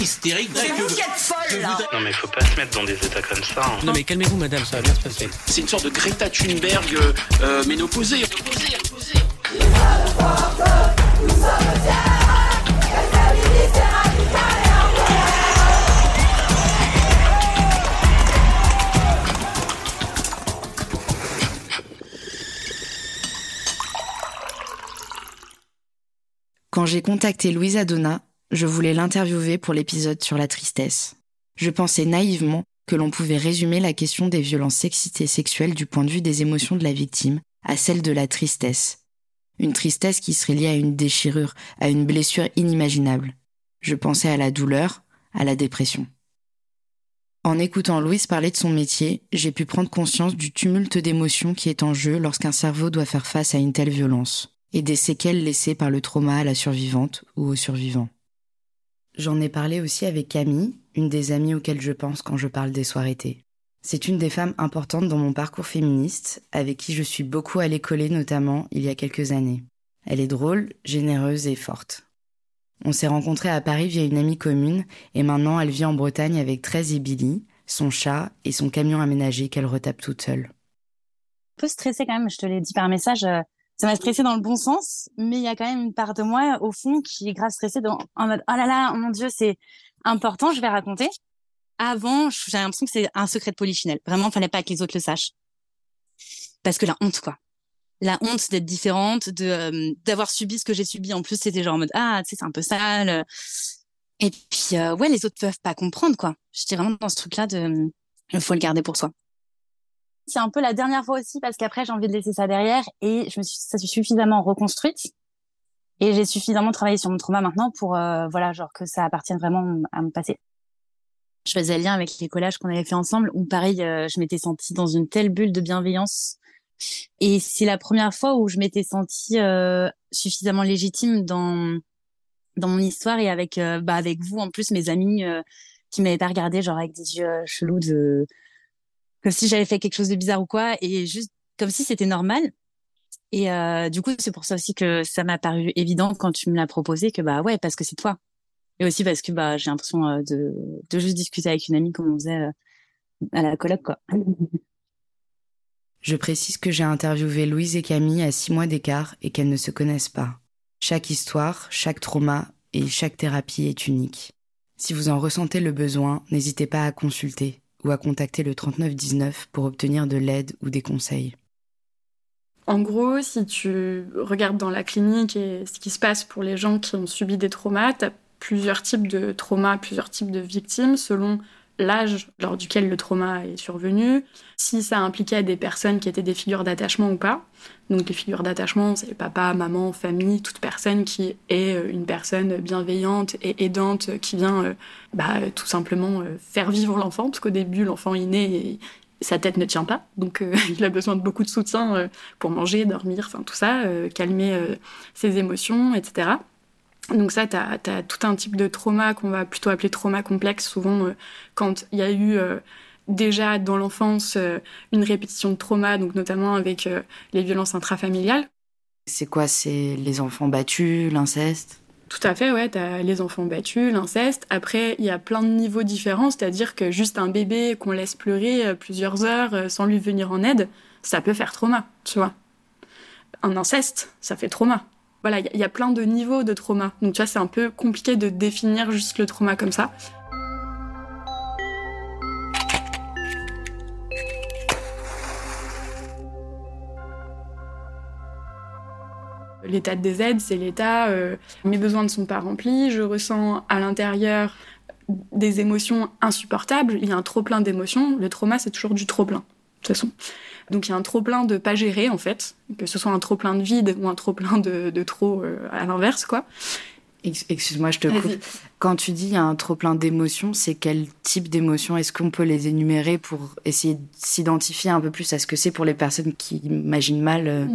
hystérique. C'est vous qui êtes folle, là Non mais faut pas se mettre dans des états comme ça. hein. Non mais calmez-vous madame, ça va bien se passer. C'est une sorte de Greta Thunberg euh, euh, ménopausée. Quand j'ai contacté Louisa Donna, je voulais l'interviewer pour l'épisode sur la tristesse. Je pensais naïvement que l'on pouvait résumer la question des violences sexistes et sexuelles du point de vue des émotions de la victime à celle de la tristesse. Une tristesse qui serait liée à une déchirure, à une blessure inimaginable. Je pensais à la douleur, à la dépression. En écoutant Louise parler de son métier, j'ai pu prendre conscience du tumulte d'émotions qui est en jeu lorsqu'un cerveau doit faire face à une telle violence, et des séquelles laissées par le trauma à la survivante ou au survivant. J'en ai parlé aussi avec Camille, une des amies auxquelles je pense quand je parle des soirs été. C'est une des femmes importantes dans mon parcours féministe, avec qui je suis beaucoup allée coller notamment il y a quelques années. Elle est drôle, généreuse et forte. On s'est rencontrés à Paris via une amie commune, et maintenant elle vit en Bretagne avec 13 et Billy, son chat et son camion aménagé qu'elle retape toute seule. Un peu stressée quand même, je te l'ai dit par message. Ça m'a stressée dans le bon sens, mais il y a quand même une part de moi au fond qui est grave stressée dans, en mode oh là là, oh mon dieu, c'est important, je vais raconter. Avant, j'ai l'impression que c'est un secret de polichinelle. Vraiment, fallait pas que les autres le sachent. Parce que la honte, quoi. La honte d'être différente, de euh, d'avoir subi ce que j'ai subi. En plus, c'était genre en mode ah, tu sais, c'est un peu sale. Et puis euh, ouais, les autres peuvent pas comprendre, quoi. J'étais vraiment dans ce truc-là de il faut le garder pour soi. C'est un peu la dernière fois aussi parce qu'après j'ai envie de laisser ça derrière et je me suis ça suis suffisamment reconstruite et j'ai suffisamment travaillé sur mon trauma maintenant pour euh, voilà genre que ça appartienne vraiment à mon passé. Je faisais le lien avec les collages qu'on avait fait ensemble où pareil euh, je m'étais sentie dans une telle bulle de bienveillance et c'est la première fois où je m'étais sentie euh, suffisamment légitime dans dans mon histoire et avec euh, bah avec vous en plus mes amis euh, qui m'avaient pas regardé genre avec des yeux chelous de comme si j'avais fait quelque chose de bizarre ou quoi et juste comme si c'était normal et euh, du coup c'est pour ça aussi que ça m'a paru évident quand tu me l'as proposé que bah ouais parce que c'est toi et aussi parce que bah j'ai l'impression euh, de de juste discuter avec une amie comme on faisait euh, à la coloc quoi Je précise que j'ai interviewé Louise et Camille à six mois d'écart et qu'elles ne se connaissent pas. Chaque histoire, chaque trauma et chaque thérapie est unique. Si vous en ressentez le besoin, n'hésitez pas à consulter ou à contacter le 3919 pour obtenir de l'aide ou des conseils. En gros, si tu regardes dans la clinique et ce qui se passe pour les gens qui ont subi des traumas, tu as plusieurs types de traumas, plusieurs types de victimes selon l'âge lors duquel le trauma est survenu, si ça impliquait des personnes qui étaient des figures d'attachement ou pas. Donc les figures d'attachement, c'est papa, maman, famille, toute personne qui est euh, une personne bienveillante et aidante qui vient euh, bah, euh, tout simplement euh, faire vivre l'enfant, parce qu'au début, l'enfant est né et sa tête ne tient pas, donc euh, il a besoin de beaucoup de soutien euh, pour manger, dormir, enfin tout ça, euh, calmer euh, ses émotions, etc. Donc ça, tu as, tout un type de trauma qu'on va plutôt appeler trauma complexe, souvent euh, quand il y a eu euh, déjà dans l'enfance euh, une répétition de trauma, donc notamment avec les violences intrafamiliales. C'est quoi? C'est les enfants battus, l'inceste? Tout à fait, ouais, t'as les enfants battus, l'inceste. Après, il y a plein de niveaux différents, c'est-à-dire que juste un bébé qu'on laisse pleurer plusieurs heures sans lui venir en aide, ça peut faire trauma, tu vois. Un inceste, ça fait trauma. Voilà, il y, a- plein de niveaux de trauma. Donc, tu vois, c'est un peu compliqué de définir juste le trauma comme ça. L'état des aides, c'est l'état, euh, mes besoins ne sont pas remplis, je ressens à l'intérieur des émotions insupportables, il y a un trop plein d'émotions, le trauma c'est toujours du trop plein, de toute façon. Donc il y a un trop plein de pas géré en fait, que ce soit un trop plein de vide ou un trop plein de, de trop euh, à l'inverse quoi. Ex- Excuse-moi, je te coupe. Quand tu dis il y a un trop plein d'émotions, c'est quel type d'émotions? Est-ce qu'on peut les énumérer pour essayer de s'identifier un peu plus à ce que c'est pour les personnes qui imaginent mal euh,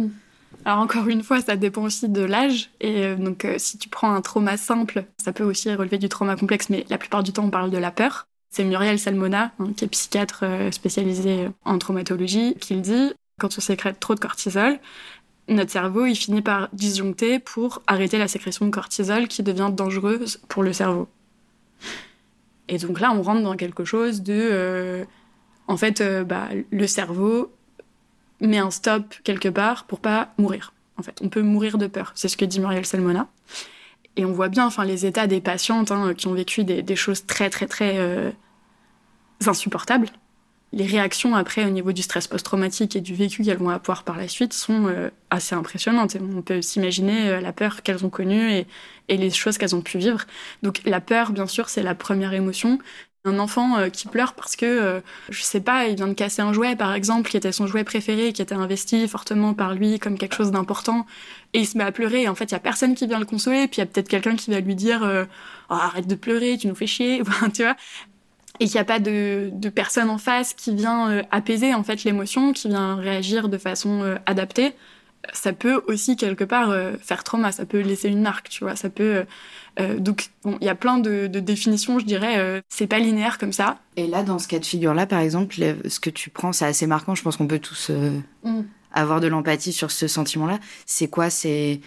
Alors encore une fois, ça dépend aussi de l'âge. Et euh, donc euh, si tu prends un trauma simple, ça peut aussi relever du trauma complexe, mais la plupart du temps on parle de la peur. C'est Muriel Salmona, hein, qui est psychiatre euh, spécialisée en traumatologie, qui le dit. Quand on sécrète trop de cortisol, notre cerveau il finit par disjoncter pour arrêter la sécrétion de cortisol qui devient dangereuse pour le cerveau. Et donc là, on rentre dans quelque chose de, euh, en fait, euh, bah, le cerveau met un stop quelque part pour pas mourir. En fait, on peut mourir de peur. C'est ce que dit Muriel Salmona. Et on voit bien, enfin, les états des patientes hein, qui ont vécu des, choses très, très, très euh, insupportables. Les réactions après au niveau du stress post-traumatique et du vécu qu'elles vont avoir par la suite sont euh, assez impressionnantes. on peut s'imaginer euh, la peur qu'elles ont connue et les choses qu'elles ont pu vivre. Donc la peur, bien sûr, c'est la première émotion. Un enfant euh, qui pleure parce que, euh, je sais pas, il vient de casser un jouet, par exemple, qui était son jouet préféré, qui était investi fortement par lui comme quelque chose d'important, et il se met à pleurer. Et en fait, il y a personne qui vient le consoler, puis il y a peut-être quelqu'un qui va lui dire euh, oh, arrête de pleurer, tu nous fais chier, tu vois. Et qu'il n'y a pas de, personne en face qui vient apaiser en fait l'émotion, qui vient réagir de façon adaptée. Ça peut aussi quelque part faire trauma, ça peut laisser une marque, tu vois. Ça peut euh, donc, bon, il y a plein de, de définitions, je dirais. Euh, c'est pas linéaire comme ça. Et là, dans ce cas de figure-là, par exemple, ce que tu prends, c'est assez marquant. Je pense qu'on peut tous euh, mm. avoir de l'empathie sur ce sentiment-là. C'est quoi? C'est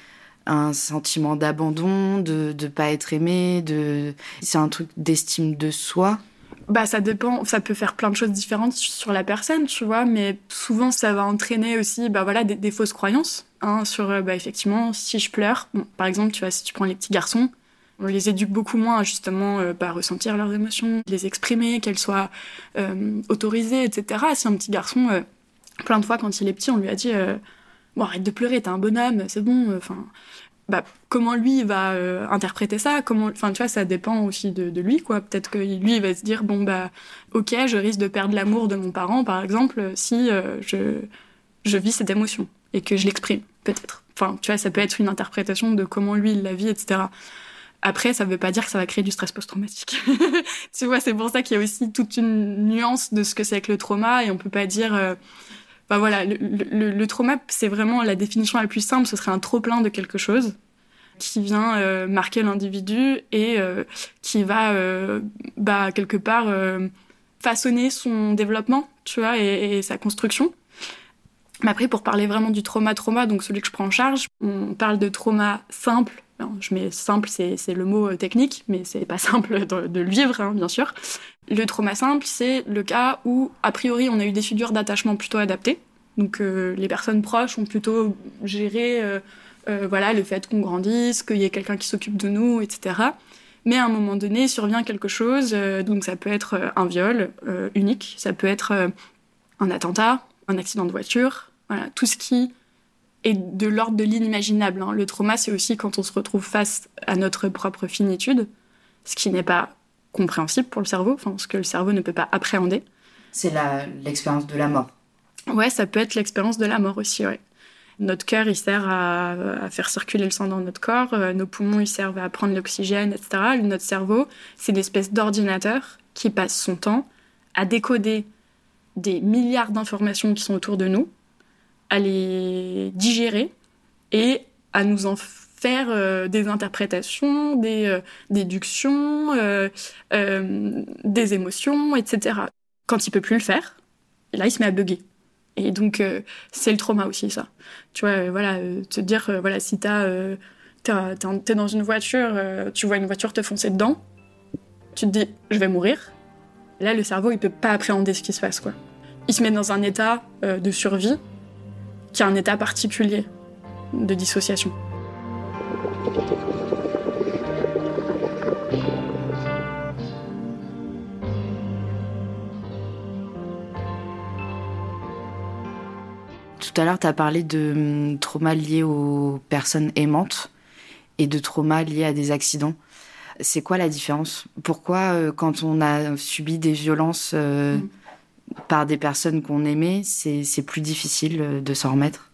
un sentiment d'abandon, de ne pas être aimé, de c'est un truc d'estime de soi? Bah ça dépend, ça peut faire plein de choses différentes sur la personne, tu vois, mais souvent ça va entraîner aussi bah voilà des, des fausses croyances hein, sur bah effectivement si je pleure, bon, par exemple tu vois si tu prends les petits garçons, on les éduque beaucoup moins à justement euh, bah, ressentir leurs émotions, les exprimer, qu'elles soient euh, autorisées, etc. Si un petit garçon, euh, plein de fois quand il est petit, on lui a dit bon arrête de pleurer, t'es un bonhomme, c'est bon. Enfin, bah, comment lui va interpréter ça? Comment, enfin tu vois, ça dépend aussi de, de lui quoi. Peut-être que lui il va se dire bon bah ok, je risque de perdre l'amour de mon parent par exemple si je je vis cette émotion et que je l'exprime peut-être. Enfin tu vois, ça peut être une interprétation de comment lui il la vit, etc. Après, ça ne veut pas dire que ça va créer du stress post-traumatique. tu vois, c'est pour ça qu'il y a aussi toute une nuance de ce que c'est que le trauma et on peut pas dire. Euh... Bah voilà, le, trauma, c'est vraiment la définition la plus simple. Ce serait un trop plein de quelque chose qui vient euh, marquer l'individu et euh, qui va, euh, bah quelque part, façonner son développement, tu vois, et, et sa construction. Mais après, pour parler vraiment du trauma-trauma, donc celui que je prends en charge, on parle de trauma simple je mets simple, c'est le mot euh, technique, mais c'est pas simple de, le vivre, hein, bien sûr. Le trauma simple, c'est le cas où, a priori, on a eu des figures d'attachement plutôt adaptées. Donc, euh, les personnes proches ont plutôt géré, euh, voilà, le fait qu'on grandisse, qu'il y ait quelqu'un qui s'occupe de nous, etc. Mais à un moment donné, survient quelque chose. Donc, ça peut être un viol unique, ça peut être un attentat, un accident de voiture, voilà, tout ce qui et de l'ordre de l'inimaginable. Hein. Le trauma, c'est aussi quand on se retrouve face à notre propre finitude, ce qui n'est pas compréhensible pour le cerveau, enfin, ce que le cerveau ne peut pas appréhender. C'est l'expérience de la mort. Ouais, ça peut être l'expérience de la mort aussi, ouais. Notre cœur, il sert à, à, faire circuler le sang dans notre corps, euh, nos poumons, ils servent à prendre l'oxygène, etc. Notre cerveau, c'est une espèce d'ordinateur qui passe son temps à décoder des milliards d'informations qui sont autour de nous, à les digérer et à nous en faire euh, des interprétations, des euh, déductions, euh, des émotions, etc. Dans il peut plus le faire, là il se met à bugger. Et donc c'est le trauma aussi ça. Tu vois, voilà, te dire voilà si t'as t'es dans une voiture, tu vois une voiture te foncer dedans, tu te dis je vais mourir. Là le cerveau il peut pas appréhender ce qui se passe quoi. Il se met dans un état de survie qui a un état particulier de dissociation. Tout à l'heure, tu as parlé de hum, trauma liés aux personnes aimantes et de trauma liés à des accidents. C'est quoi la différence? Pourquoi, euh, quand on a subi des violences euh, mmh par des personnes qu'on aimait, c'est plus difficile euh, de s'en remettre?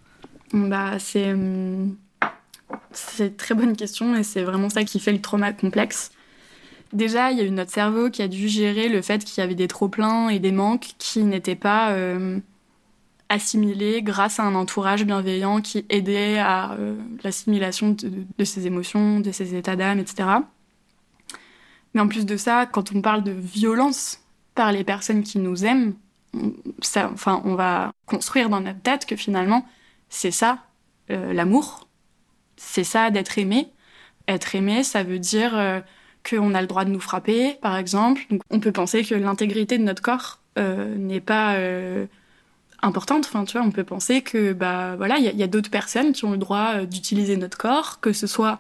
Bah, C'est hum, c'est une très bonne question et c'est vraiment ça qui fait le trauma complexe. Déjà, il y a eu notre cerveau qui a dû gérer le fait qu'il y avait des trop-pleins et des manques qui n'étaient pas euh, assimilés grâce à un entourage bienveillant qui aidait à euh, l'assimilation de, de ses émotions, de ses états d'âme, etc. Mais en plus de ça, quand on parle de violence par les personnes qui nous aiment, enfin, on va construire dans notre tête que finalement, c'est ça, euh, l'amour. C'est ça d'être aimé. Être aimé, ça veut dire euh, qu'on a le droit de nous frapper, par exemple. On peut penser que l'intégrité de notre corps euh, n'est pas euh, importante. Enfin, tu vois, on peut penser que, bah, voilà, il y a, d'autres personnes qui ont le droit d'utiliser notre corps, que ce soit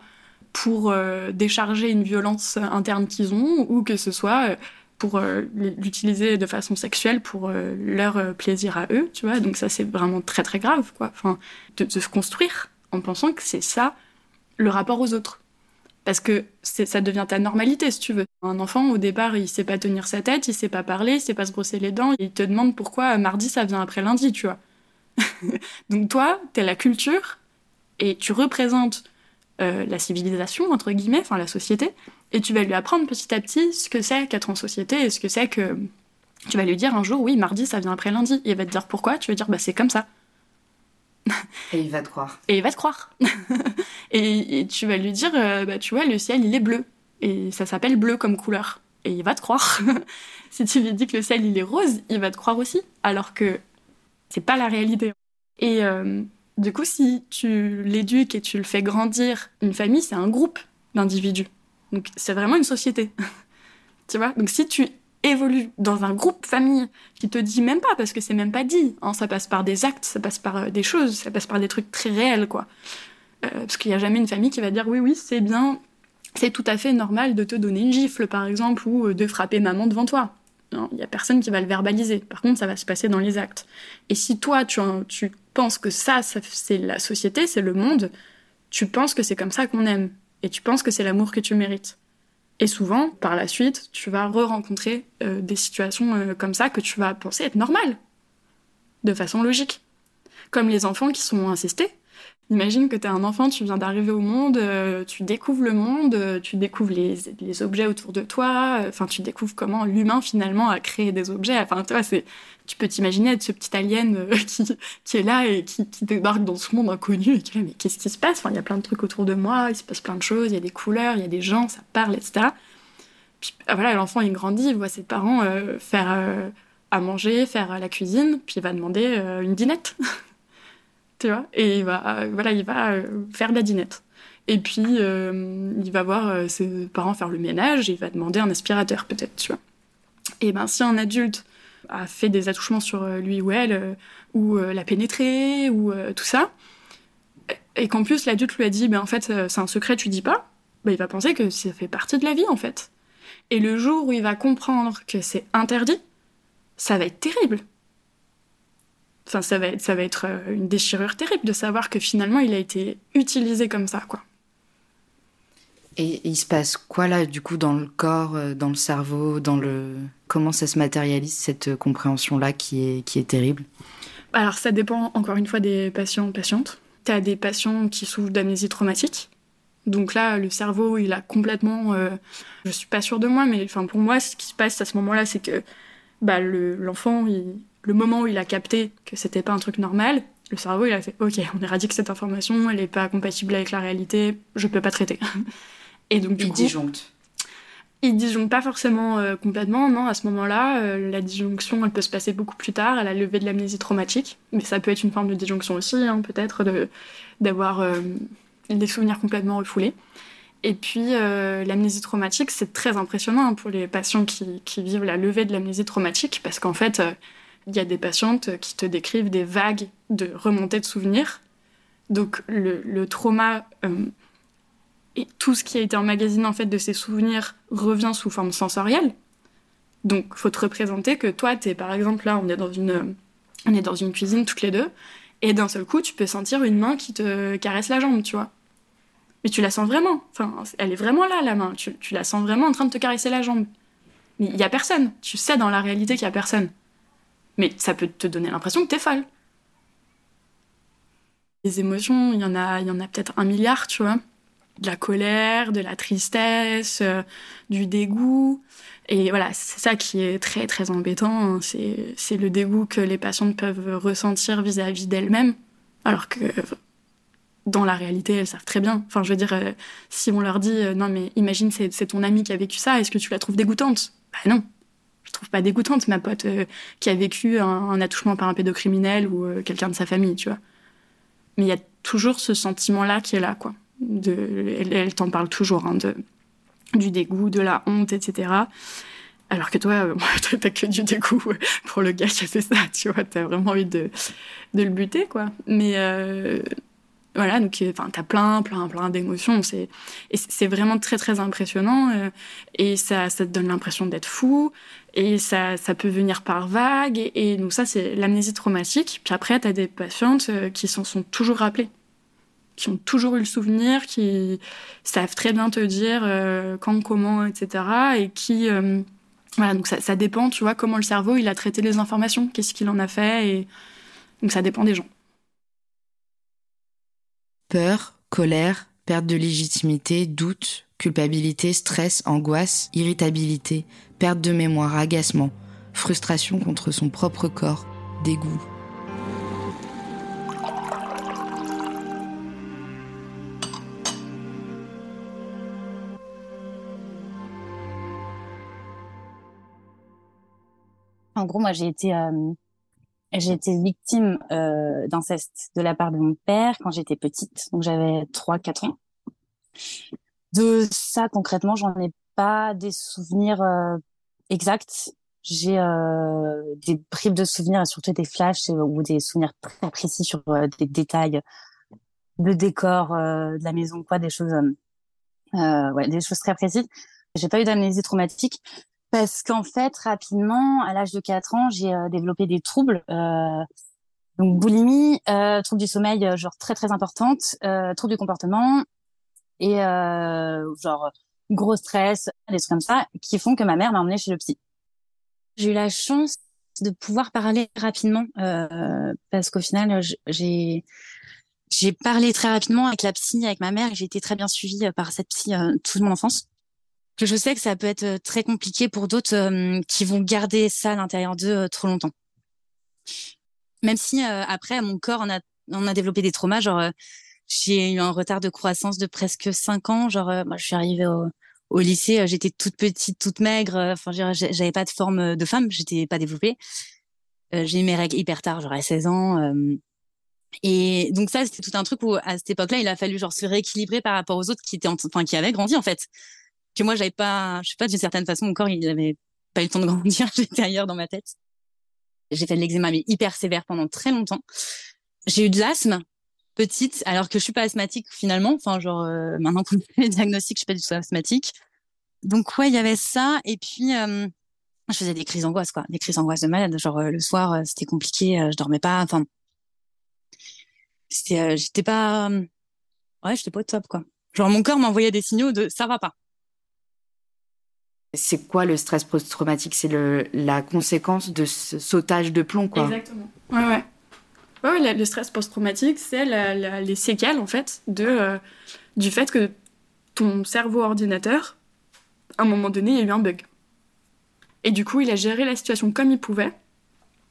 pour décharger une violence interne qu'ils ont, ou que ce soit pour l'utiliser de façon sexuelle pour leur plaisir à eux, tu vois. Donc ça, c'est vraiment très très grave, quoi. Enfin, de se construire en pensant que c'est ça le rapport aux autres. Parce que ça devient ta normalité, si tu veux. Un enfant, au départ, il sait pas tenir sa tête, il sait pas parler, il sait pas se brosser les dents, il te demande pourquoi mardi ça vient après lundi, tu vois. Donc toi, t'es la culture et tu représentes euh, la civilisation, entre guillemets, enfin la société, et tu vas lui apprendre petit à petit ce que c'est qu'être en société et ce que c'est que. Tu vas lui dire un jour, oui, mardi ça vient après lundi. Et il va te dire pourquoi, tu vas dire, bah c'est comme ça. Et il va te croire. Et il va te croire. et, tu vas lui dire, euh, bah, tu vois, le ciel, il est bleu. Et ça s'appelle bleu comme couleur. Et il va te croire. si tu lui dis que le ciel, il est rose, il va te croire aussi. Alors que c'est pas la réalité. Et euh, du coup, si tu l'éduques et tu le fais grandir, une famille, c'est un groupe d'individus. Donc c'est vraiment une société. tu vois? Donc si tu évolue dans un groupe famille qui te dit même pas, parce que c'est même pas dit. Hein, ça passe par des actes, ça passe par euh, des choses, ça passe par des trucs très réels, quoi. Euh, parce qu'il n'y a jamais une famille qui va dire oui, oui, c'est bien, c'est tout à fait normal de te donner une gifle, par exemple, ou euh, de frapper maman devant toi. Il n'y a personne qui va le verbaliser. Par contre, ça va se passer dans les actes. Et si toi, tu, tu penses que ça, c'est la société, c'est le monde, tu penses que c'est comme ça qu'on aime. Et tu penses que c'est l'amour que tu mérites. Et souvent, par la suite, tu vas re-rencontrer euh, des situations euh, comme ça que tu vas penser être normales, de façon logique. Comme les enfants qui sont incestés. Imagine que tu es un enfant, tu viens d'arriver au monde, euh, tu découvres le monde, tu découvres les, les, objets autour de toi, enfin tu découvres comment l'humain finalement a créé des objets. Enfin tu vois, c'est, tu peux t'imaginer être ce petit alien qui, qui, est là et qui, qui, débarque dans ce monde inconnu et dis mais qu'est-ce qui se passe? Il y a plein de trucs autour de moi, il se passe plein de choses, il y a des couleurs, il y a des gens, ça parle, etc. Puis ah, voilà, l'enfant il grandit, il voit ses parents euh, faire euh, à manger, faire la cuisine, puis il va demander une dinette. tu vois? Et il va, euh, voilà, il va euh, faire de la dinette. Et puis, euh, il va voir ses parents faire le ménage et il va demander un aspirateur, peut-être, tu vois. Et ben, si un adulte a fait des attouchements sur lui ou elle, ou l'a pénétré, ou tout ça, et qu'en plus l'adulte lui a dit, ben en fait, c'est un secret, tu dis pas, ben, il va penser que ça fait partie de la vie, en fait. Et le jour où il va comprendre que c'est interdit, ça va être terrible. Enfin, ça va être, ça va être euh, une déchirure terrible de savoir que finalement il a été utilisé comme ça, quoi. Et, il se passe quoi là, du coup, dans le corps, euh, dans le cerveau, dans le comment ça se matérialise cette compréhension-là qui est qui est terrible? Alors ça dépend encore une fois des patients patientes. Tu as des patients qui souffrent d'amnésie traumatique. Donc là, le cerveau, il a complètement. Euh, je suis pas sûre de moi, mais enfin pour moi, ce qui se passe à ce moment-là, c'est que bah, l'enfant, le moment où il a capté que c'était pas un truc normal, le cerveau il a fait ok, on éradique cette information, elle est pas compatible avec la réalité, je peux pas traiter. Et donc du il disjoncte. Il disjoncte pas forcément euh, complètement, non. À ce moment-là, euh, la disjonction elle peut se passer beaucoup plus tard, à la levée de l'amnésie traumatique, mais ça peut être une forme de disjonction aussi, hein, peut-être d'avoir euh, des souvenirs complètement refoulés. Et puis l'amnésie traumatique, c'est très impressionnant pour les patients qui, qui, vivent la levée de l'amnésie traumatique, parce qu'en fait il y a des patientes qui te décrivent des vagues de remontées de souvenirs. Donc le, trauma euh, et tout ce qui a été emmagasiné en fait de ces souvenirs revient sous forme sensorielle. Donc faut te représenter que toi tu es par exemple là on est dans une on est dans une cuisine toutes les deux et d'un seul coup tu peux sentir une main qui te caresse la jambe, tu vois. Mais tu la sens vraiment. Enfin, elle est vraiment là la main. Tu, tu la sens vraiment en train de te caresser la jambe. Mais il y a personne. Tu sais dans la réalité qu'il y a personne. Mais ça peut te donner l'impression que t'es folle. Les émotions, il y en a, il y en a peut-être un milliard, tu vois. De la colère, de la tristesse, euh, du dégoût. Et voilà, c'est ça qui est très très embêtant. Hein. C'est le dégoût que les patientes peuvent ressentir vis-à-vis d'elles-mêmes. Alors que dans la réalité, elles savent très bien. Enfin, je veux dire, euh, si on leur dit, euh, non mais imagine c'est ton ami qui a vécu ça, est-ce que tu la trouves dégoûtante? Bah non, je trouve pas dégoûtante ma pote qui a vécu un, attouchement par un pédocriminel ou quelqu'un de sa famille, tu vois. Mais il y a toujours ce sentiment-là qui est là, quoi. Elle, t'en parle toujours, hein, du dégoût, de la honte, etc. Alors que toi, euh, t'as que du dégoût pour le gars qui a fait ça, tu vois, t'as vraiment envie de, le buter, quoi. Mais euh, voilà, donc enfin, t'as plein, plein, plein d'émotions. C'est, c'est vraiment très, très impressionnant. Euh, et ça, te donne l'impression d'être fou. Et ça, peut venir par vagues. Et, et donc ça, c'est l'amnésie traumatique. Puis après, t'as des patientes euh, qui s'en sont toujours rappelées qui ont toujours eu le souvenir, qui savent très bien te dire euh, quand, comment, etc. Et qui, euh, voilà, donc ça, ça, dépend, tu vois, comment le cerveau il a traité les informations, qu'est-ce qu'il en a fait, et donc ça dépend des gens. Peur, colère, perte de légitimité, doute, culpabilité, stress, angoisse, irritabilité, perte de mémoire, agacement, frustration contre son propre corps, dégoût. En gros, moi, j'ai été, euh, j'ai été victime euh, d'inceste de la part de mon père quand j'étais petite, donc j'avais 3-4 ans. De ça, concrètement, j'en ai pas des souvenirs euh, exacts. J'ai euh, des bribes de souvenirs et surtout des flashs ou des souvenirs très précis sur euh, des détails de décor euh, de la maison, quoi, des choses, ouais, des choses très précises. J'ai pas eu d'amnésie traumatique. Parce qu'en fait, rapidement, à l'âge de 4 ans, j'ai euh, développé des troubles. Euh, donc boulimie, euh, troubles du sommeil, euh, genre très très importante, troubles du comportement et genre gros stress, des trucs comme ça, qui font que ma mère m'a emmenée chez le psy. J'ai eu la chance de pouvoir parler rapidement parce qu'au final, j'ai parlé très rapidement avec la psy, avec ma mère, et j'ai été très bien suivie par cette psy toute mon enfance que je sais que ça peut être euh, très compliqué pour d'autres euh, qui vont garder ça à l'intérieur d'eux euh, trop longtemps. Même si après mon corps a on a développé des traumas, genre j'ai eu un retard de croissance de presque cinq ans, genre moi je suis arrivée au, lycée, j'étais toute petite, toute maigre, enfin j'avais pas de forme de femme, j'étais pas développée. j'ai eu mes règles hyper tard, genre à 16 ans. Et donc ça, c'était tout un truc où à cette époque-là, il a fallu genre se rééquilibrer par rapport aux autres qui étaient, enfin qui avaient grandi en fait que moi j'avais pas, je sais pas d'une certaine façon, mon corps il avait pas eu le temps de grandir, j'étais ailleurs dans ma tête. J'ai fait de l'eczéma mais hyper sévère pendant très longtemps. J'ai eu de l'asthme petite, alors que je suis pas asthmatique finalement. Enfin genre euh, maintenant pour les diagnostics, je suis pas du tout asthmatique. Donc ouais, il y avait ça et puis euh, je faisais des crises d'angoisse quoi, des crises d'angoisse de malade. Genre euh, le soir euh, c'était compliqué, je dormais pas. Enfin j'étais pas, ouais, j'étais pas au top quoi. Genre mon corps m'envoyait des signaux de ça va pas. C'est quoi le stress post-traumatique? C'est la conséquence de ce sautage de plomb, quoi. Exactement. Ouais, ouais. le stress post-traumatique, c'est les séquelles, en fait, de, euh, du fait que ton cerveau ordinateur, à un moment donné, il y a eu un bug. Et du coup, il a géré la situation comme il pouvait.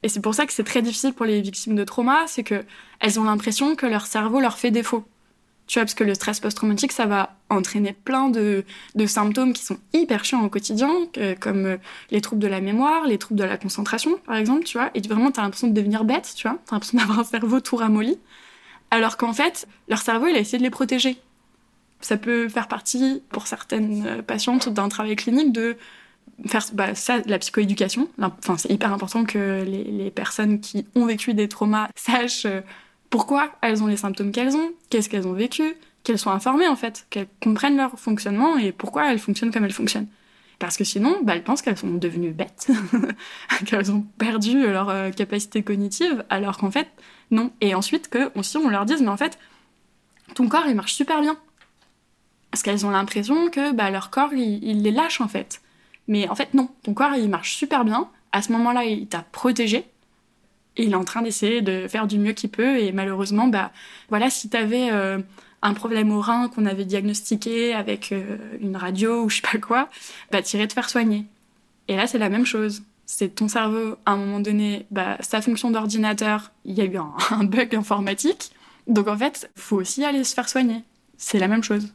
Et c'est pour ça que c'est très difficile pour les victimes de trauma, c'est que elles ont l'impression que leur cerveau leur fait défaut. Tu vois, parce que le stress post-traumatique, ça va entraîner plein de, de, symptômes qui sont hyper chiants au quotidien, comme euh, les troubles de la mémoire, les troubles de la concentration, par exemple, tu vois. Et vraiment, t'as l'impression de devenir bête, tu vois. T'as l'impression d'avoir un cerveau tout ramolli. Alors qu'en fait, leur cerveau, il a essayé de les protéger. Ça peut faire partie, pour certaines euh, patientes, d'un travail clinique de faire bah, ça, la psychoéducation. Enfin, c'est hyper important que les, les, personnes qui ont vécu des traumas sachent euh, pourquoi elles ont les symptômes qu'elles ont, qu'est-ce qu'elles ont vécu, qu'elles soient informées en fait, qu'elles comprennent leur fonctionnement et pourquoi elles fonctionnent comme elles fonctionnent. Parce que sinon, bah, elles pensent qu'elles sont devenues bêtes, qu'elles ont perdu leur euh, capacité cognitive, alors qu'en fait, non. Et ensuite, que aussi on leur dise, mais en fait, ton corps, il marche super bien. Parce qu'elles ont l'impression que bah, leur corps, il, il, les lâche en fait. Mais en fait, non. Ton corps, il marche super bien. À ce moment-là, il t'a protégé il est en train d'essayer de faire du mieux qu'il peut. Et malheureusement, bah, voilà, si tu avais euh, un problème au rein qu'on avait diagnostiqué avec euh, une radio ou je sais pas quoi, bah, t'irais te faire soigner. Et là, c'est la même chose. C'est ton cerveau, à un moment donné, bah, sa fonction d'ordinateur, il y a eu un, bug informatique. Donc en fait, faut aussi aller se faire soigner. C'est la même chose.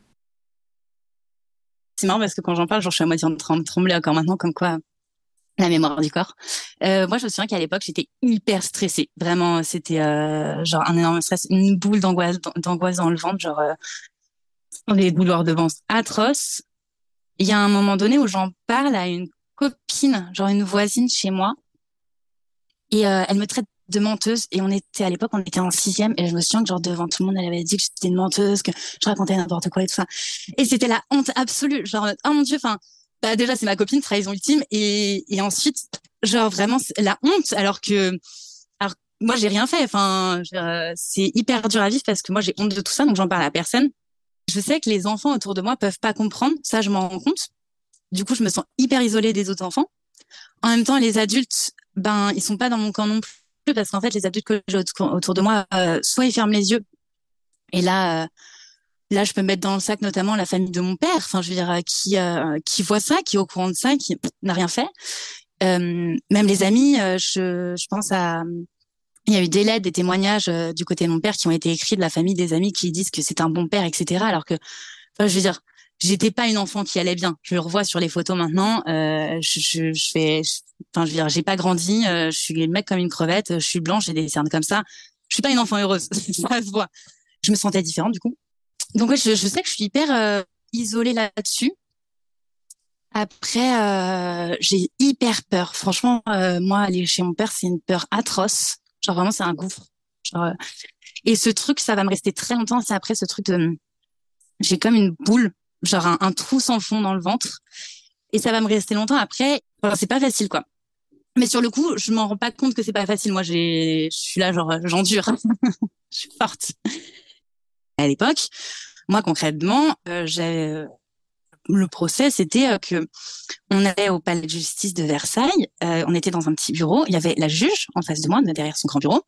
C'est marrant parce que quand j'en parle, je suis à moitié en train de trembler encore maintenant, comme quoi la mémoire du corps. Euh, moi, je me souviens qu'à l'époque, j'étais hyper stressée. Vraiment, c'était euh, genre un énorme stress, une boule d'angoisse, d'angoisse dans le ventre, genre euh, des douleurs de ventre atroces. Il y a un moment donné où j'en parle à une copine, genre une voisine chez moi, et euh, elle me traite de menteuse. Et on était à l'époque, on était en sixième, et je me souviens que genre devant tout le monde, elle avait dit que j'étais une menteuse, que je racontais n'importe quoi et tout ça. Et c'était la honte absolue. Genre, oh mon dieu, enfin, bah déjà c'est ma copine, trahison ultime, et, et ensuite, genre vraiment la honte, alors que, alors moi j'ai rien fait. Enfin, c'est hyper dur à vivre parce que moi j'ai honte de tout ça, donc j'en parle à personne. Je sais que les enfants autour de moi peuvent pas comprendre, ça je m'en rends compte. Du coup, je me sens hyper isolée des autres enfants. En même temps, les adultes, ben, ils sont pas dans mon camp non plus parce qu'en fait, les adultes que j'ai autour de moi, euh, soit ils ferment les yeux. Et là, euh, là, je peux mettre dans le sac notamment la famille de mon père. Enfin, je veux dire, qui euh, qui voit ça, qui est au courant de ça, qui n'a rien fait. même les amis, je, je pense à il y a eu des lettres, des témoignages du côté de mon père qui ont été écrits de la famille des amis qui disent que c'est un bon père, etc. Alors que, enfin, je veux dire, j'étais pas une enfant qui allait bien. Je le revois sur les photos maintenant. Euh, je, je, je, fais, enfin, je veux dire, j'ai pas grandi. Euh, je suis le mec comme une crevette. Je suis blanche, j'ai des cernes comme ça. Je suis pas une enfant heureuse. ça se voit. Je me sentais différente du coup. Donc ouais, je, je sais que je suis hyper euh, isolée là-dessus. Après, euh, j'ai hyper peur. Franchement, euh, moi, aller chez mon père, c'est une peur atroce. Genre vraiment, c'est un gouffre. Genre, et ce truc, ça va me rester très longtemps. C'est après ce truc de, j'ai comme une boule genre un, trou sans fond dans le ventre. Et ça va me rester longtemps après. Enfin, c'est pas facile, quoi. Mais sur le coup, je m'en rends pas compte que c'est pas facile. Moi, j'ai, je suis là, genre, j'endure. je suis forte. À l'époque, moi, concrètement, euh, j'ai, le procès, c'était euh, que on allait au palais de justice de Versailles. Euh, on était dans un petit bureau. Il y avait la juge en face de moi, derrière son grand bureau.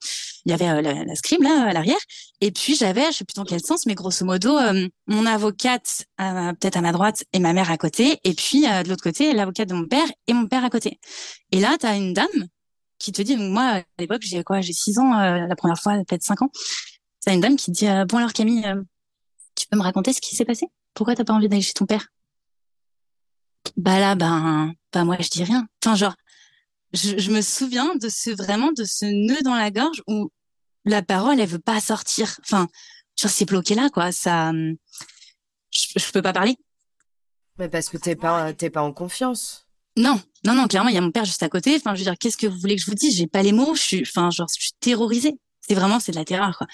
Il y avait euh, la, scribe là à l'arrière. Et puis j'avais, je sais plus dans quel sens, mais grosso modo, mon avocate peut-être à ma droite et ma mère à côté. Et puis de l'autre côté, l'avocate de mon père et mon père à côté. Et là, tu as une dame qui te dit, donc moi à l'époque j'ai quoi, j'ai six ans la première fois, peut-être cinq ans. T'as une dame qui dit, bon alors Camille, tu peux me raconter ce qui s'est passé? Pourquoi t'as pas envie d'aller chez ton père? Bah là, ben, bah moi je dis rien. Enfin, genre, je, je, me souviens de ce vraiment de ce nœud dans la gorge où la parole elle veut pas sortir. Enfin, genre c'est bloqué là quoi. Ça, je, je peux pas parler. Mais parce que t'es pas t'es pas en confiance. Non, non, non. Clairement, il y a mon père juste à côté. Enfin, je veux dire, qu'est-ce que vous voulez que je vous dise? J'ai pas les mots. Je suis, enfin, genre, je suis terrorisée. C'est vraiment, c'est de la terreur quoi.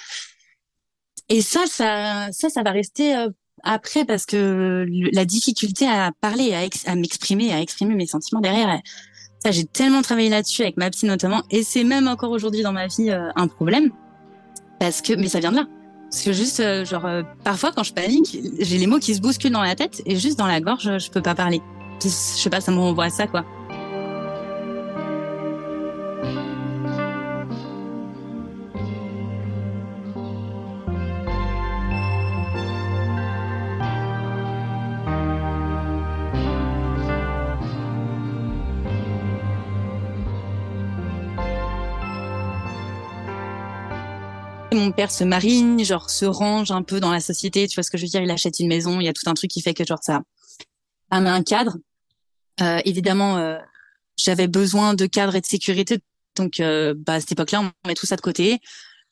Et ça, ça, ça, ça va rester euh, après parce que la difficulté à parler, à, m'exprimer, à exprimer mes sentiments derrière, ça j'ai tellement travaillé là-dessus avec ma psy notamment, et c'est même encore aujourd'hui dans ma vie euh, un problème parce que mais ça vient de là. Parce que juste euh, genre euh, parfois quand je panique, j'ai les mots qui se bousculent dans la tête et juste dans la gorge, je peux pas parler. Je sais pas, ça me renvoie à ça quoi. Père se marie, genre se range un peu dans la société, tu vois ce que je veux dire, il achète une maison, il y a tout un truc qui fait que genre ça, met un cadre. Euh, évidemment, euh, j'avais besoin de cadre et de sécurité, donc euh, bah, à cette époque-là, on met tout ça de côté.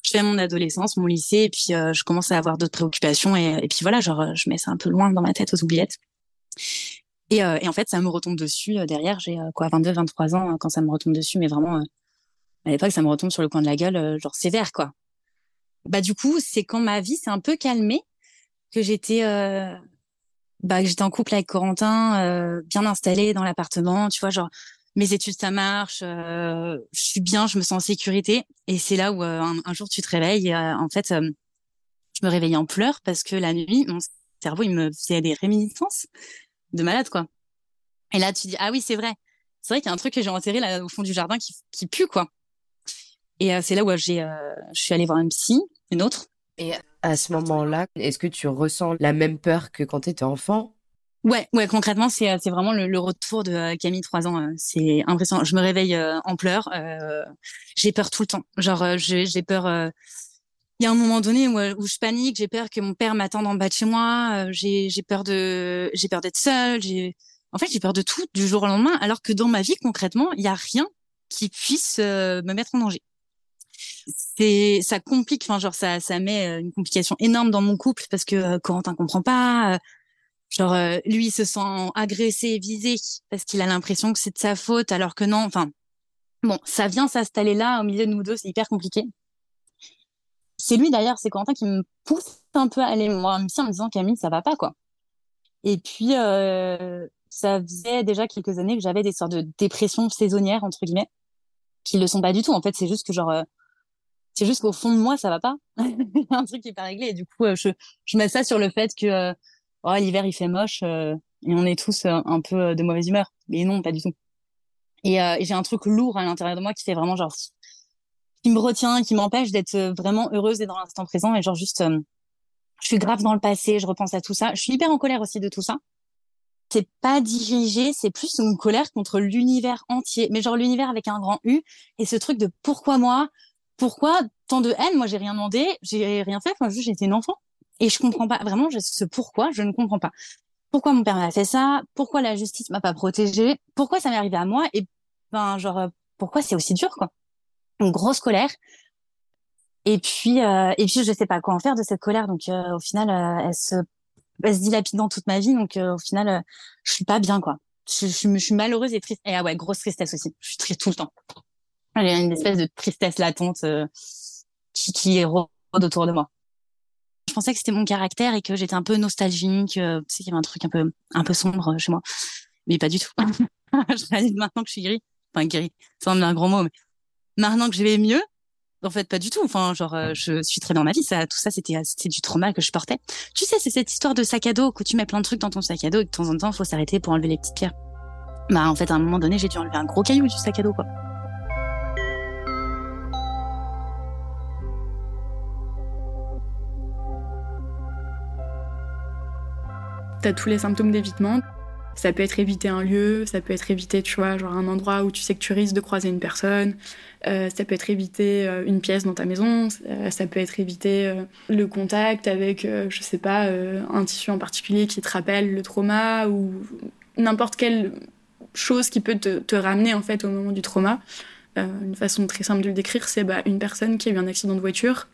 Je fais mon adolescence, mon lycée, et puis euh, je commence à avoir d'autres préoccupations, et, puis voilà, genre je mets ça un peu loin dans ma tête aux oubliettes. Et, et en fait, ça me retombe dessus derrière. J'ai quoi, 22, 23 ans quand ça me retombe dessus, mais vraiment à l'époque, ça me retombe sur le coin de la gueule, genre sévère, quoi bah du coup, c'est quand ma vie s'est un peu calmée que j'étais euh, bah j'étais en couple avec Corentin, euh, bien installée dans l'appartement, tu vois, genre mes études ça marche, euh, je suis bien, je me sens en sécurité et c'est là où euh, un, jour tu te réveilles et en fait je me réveillais en pleurs parce que la nuit mon cerveau il me faisait des réminiscences de malade quoi. Et là tu dis ah oui, c'est vrai. C'est vrai qu'il y a un truc que j'ai enterré là au fond du jardin qui qui pue quoi. Et c'est là où j'ai je suis allée voir un psy une autre? Et à ce moment-là, est-ce que tu ressens la même peur que quand tu étais enfant? Ouais, ouais, concrètement, c'est c'est vraiment le, retour de euh, Camille, trois ans. Euh, c'est impressionnant. Je me réveille euh, en pleurs. j'ai peur tout le temps. Genre, j'ai peur. Il y a un moment donné où, où je panique. J'ai peur que mon père m'attende en bas de chez moi. j'ai j'ai peur de j'ai peur d'être seule. J'ai en fait j'ai peur de tout du jour au lendemain. Alors que dans ma vie concrètement, il y a rien qui puisse me mettre en danger c'est ça complique enfin genre ça ça met euh, une complication énorme dans mon couple parce que euh, Corentin comprend pas euh, Genre, euh, lui, il se sent agressé, visé, parce qu'il a l'impression que c'est de sa faute, alors que non. Enfin, bon, ça vient s'installer là, au milieu de nous deux, c'est hyper compliqué. C'est lui, d'ailleurs, c'est Quentin qui me pousse un peu à aller aussi en me disant, Camille, ça va pas, quoi. Et puis, euh, ça faisait déjà quelques années que j'avais des sortes de dépressions saisonnières, entre guillemets, qui le sont pas du tout. En fait, c'est juste que, genre, euh, c'est juste qu'au fond de moi, ça va pas. Un truc qui est pas réglé. Et du coup, je, je mets ça sur le fait que oh, l'hiver il fait moche euh, et on est tous euh, un peu euh, de mauvaise humeur. Mais non, pas du tout. Et, et j'ai un truc lourd à l'intérieur de moi qui fait vraiment genre qui me retient, qui m'empêche d'être vraiment heureuse et dans l'instant présent et genre juste je suis grave dans le passé, je repense à tout ça. Je suis hyper en colère aussi de tout ça. C'est pas dirigé, c'est plus une colère contre l'univers entier, mais genre l'univers avec un grand U et ce truc de pourquoi moi, pourquoi tant de haine, moi j'ai rien demandé, j'ai rien fait, enfin juste j'étais une enfant. Et je comprends pas vraiment ce pourquoi, je ne comprends pas. Pourquoi mon père m'a fait ça? Pourquoi la justice m'a pas protégée? Pourquoi ça m'est arrivé à moi? Et ben genre euh, pourquoi c'est aussi dur quoi? Une grosse colère. Et puis euh, et puis je sais pas quoi en faire de cette colère. Donc euh, au final elle se elle se dilapide dans toute ma vie. Donc au final je suis pas bien quoi. Je, je, je, suis malheureuse et triste. Et ah ouais grosse tristesse aussi. Je suis triste tout le temps. Il y a une espèce de tristesse latente qui qui rôde autour de moi je pensais que c'était mon caractère et que j'étais un peu nostalgique, euh, tu sais qu'il y avait un truc un peu un peu sombre chez moi, mais pas du tout. je réalise maintenant que je suis guérie, enfin guérie, c'est un grand mot, mais maintenant que je vais mieux, en fait pas du tout. Enfin genre euh, je suis très dans ma vie, tout ça c'était c'était du trauma que je portais. Tu sais c'est cette histoire de sac à dos que tu mets plein de trucs dans ton sac à dos et de temps en temps faut s'arrêter pour enlever les petites pierres. Bah en fait à un moment donné j'ai dû enlever un gros caillou du sac à dos quoi. Tous les symptômes d'évitement. Ça peut être éviter un lieu, ça peut être éviter, tu vois, genre un endroit où tu sais que tu risques de croiser une personne, euh, ça peut être éviter euh, une pièce dans ta maison, euh, ça peut être éviter le contact avec, je sais pas, un tissu en particulier qui te rappelle le trauma ou n'importe quelle chose qui peut te, te, ramener en fait au moment du trauma. une façon très simple de le décrire, c'est bah, une personne qui a eu un accident de voiture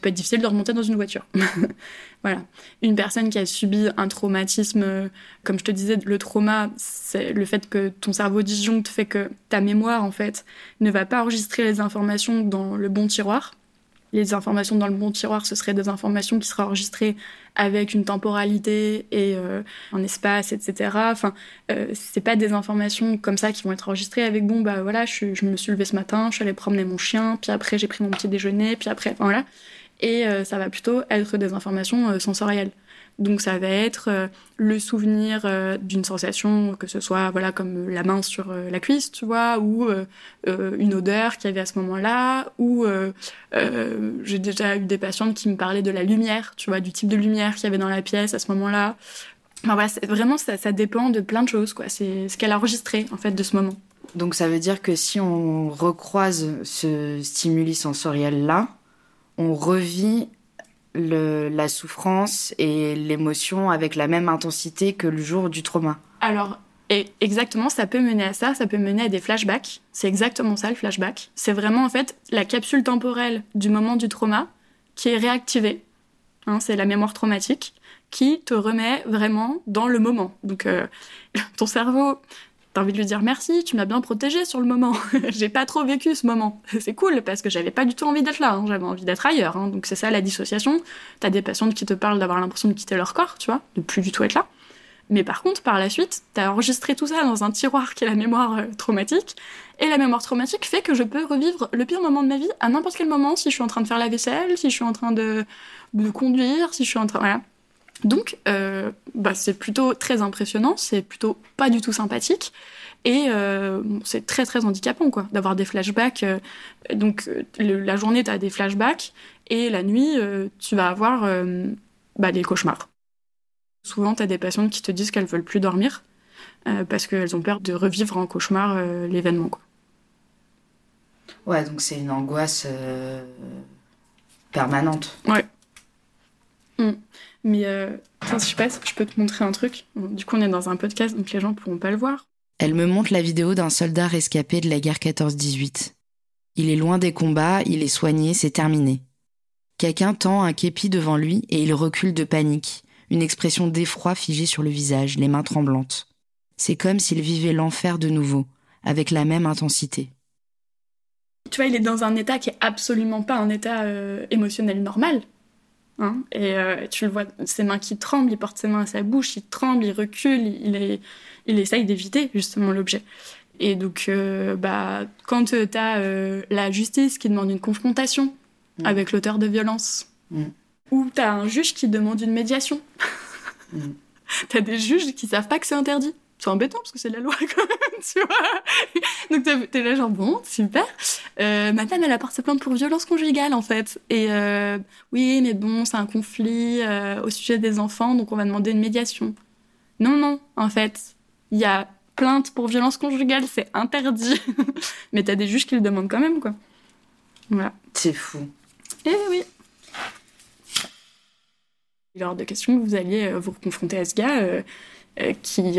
peut être difficile de remonter dans une voiture. voilà. Une personne qui a subi un traumatisme, euh, comme je te disais, le trauma, c'est le fait que ton cerveau disjoncte fait que ta mémoire, en fait, ne va pas enregistrer les informations dans le bon tiroir. Les informations dans le bon tiroir, ce seraient des informations qui seraient enregistrées avec une temporalité et euh, un espace, etc. Enfin, euh, c'est pas des informations comme ça qui vont être enregistrées avec bon bah voilà, je, je me suis levée ce matin, je suis allée promener mon chien, puis après j'ai pris mon petit déjeuner, puis après, enfin voilà et euh, ça va plutôt être des informations euh, sensorielles. Donc ça va être euh, le souvenir d'une sensation, que ce soit voilà comme la main sur la cuisse, tu vois, ou une odeur qu'il y avait à ce moment-là, ou j'ai déjà eu des patientes qui me parlaient de la lumière, tu vois, du type de lumière qu'il y avait dans la pièce à ce moment-là. Enfin, voilà, vraiment ça, ça dépend de plein de choses, quoi. C'est ce qu'elle a enregistré en fait de ce moment. Donc ça veut dire que si on recroise ce stimuli sensoriel là, on revit la souffrance et l'émotion avec la même intensité que le jour du trauma. Alors, exactement, ça peut mener à ça, ça peut mener à des flashbacks. C'est exactement ça le flashback. C'est vraiment en fait la capsule temporelle du moment du trauma qui est réactivée. Hein, c'est la mémoire traumatique qui te remet vraiment dans le moment. Donc euh, ton cerveau T'as envie de lui dire merci, tu m'as bien protégé sur le moment. j'ai pas trop vécu ce moment. C'est cool parce que j'avais pas du tout envie d'être là, hein. j'avais envie d'être ailleurs. Hein. Donc c'est ça la dissociation. T'as des patientes qui te parlent d'avoir l'impression de quitter leur corps, tu vois, de plus du tout être là. Mais par contre, par la suite, t'as enregistré tout ça dans un tiroir qui est la mémoire euh, traumatique. Et la mémoire traumatique fait que je peux revivre le pire moment de ma vie à n'importe quel moment, si je suis en train de faire la vaisselle, si je suis en train de, de conduire, si je suis en train. Voilà. Donc, euh, bah, c'est plutôt très impressionnant, c'est plutôt pas du tout sympathique. Et euh, c'est très très handicapant quoi, d'avoir des flashbacks. Euh, donc le, la journée tu as des flashbacks et la nuit tu vas avoir bah, des cauchemars. Souvent tu as des patientes qui te disent qu'elles veulent plus dormir parce qu'elles ont peur de revivre en cauchemar l'événement quoi. Ouais donc c'est une angoisse permanente. Ouais. Mm. Mais euh, je sais pas si je peux te montrer un truc. Du coup, on est dans un podcast, donc les gens pourront pas le voir. Elle me montre la vidéo d'un soldat rescapé de la guerre 14-18. Il est loin des combats, il est soigné, c'est terminé. Quelqu'un tend un képi devant lui et il recule de panique, une expression d'effroi figée sur le visage, les mains tremblantes. C'est comme s'il vivait l'enfer de nouveau, avec la même intensité. Tu vois, il est dans un état qui est absolument pas un état euh, émotionnel normal. Hein et euh, tu le vois, ses mains qui tremblent, il porte ses mains à sa bouche, il tremble, il recule, il, est, il essaye d'éviter justement l'objet. Et donc, euh, bah, quand tu as la justice qui demande une confrontation mm. avec l'auteur de violence, mm. ou tu as un juge qui demande une médiation, mm. tu as des juges qui savent pas que c'est interdit c'est embêtant parce que c'est la loi quand même, tu vois. Donc t'es là genre bon, super. Euh, madame, elle a porté plainte pour violence conjugale en fait. Et euh, oui, mais bon, c'est un conflit euh, au sujet des enfants, donc on va demander une médiation. Non, non, en fait, il y a plainte pour violence conjugale, c'est interdit. mais t'as des juges qui le demandent quand même, quoi. Voilà. C'est fou. Eh oui. Il est hors de question que vous alliez vous confronter à ce gars euh, qui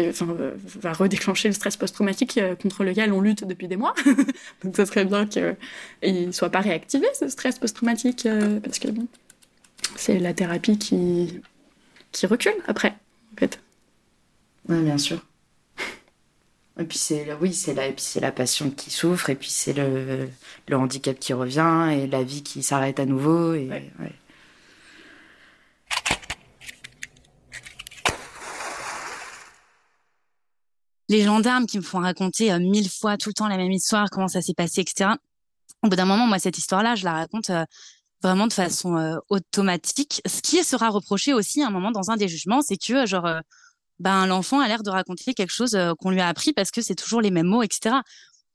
va redéclencher le stress post-traumatique euh, contre lequel on lutte depuis des mois. Donc ça serait bien qu'il ne soit pas réactivé, ce stress post-traumatique, euh, parce que bon, c'est la thérapie qui, qui recule après, en fait. Oui, bien sûr. Et puis c'est oui, c'est la, c'est la passion qui souffre, et puis c'est le, le handicap qui revient, et la vie qui s'arrête à nouveau. Et, ouais. Les gendarmes qui me font raconter euh, mille fois tout le temps la même histoire, comment ça s'est passé, etc. Au bout d'un moment, moi, cette histoire-là, je la raconte euh, vraiment de façon euh, automatique. Ce qui sera reproché aussi à un moment dans un des jugements, c'est que genre ben l'enfant a l'air de raconter quelque chose qu'on lui a appris parce que c'est toujours les mêmes mots, etc.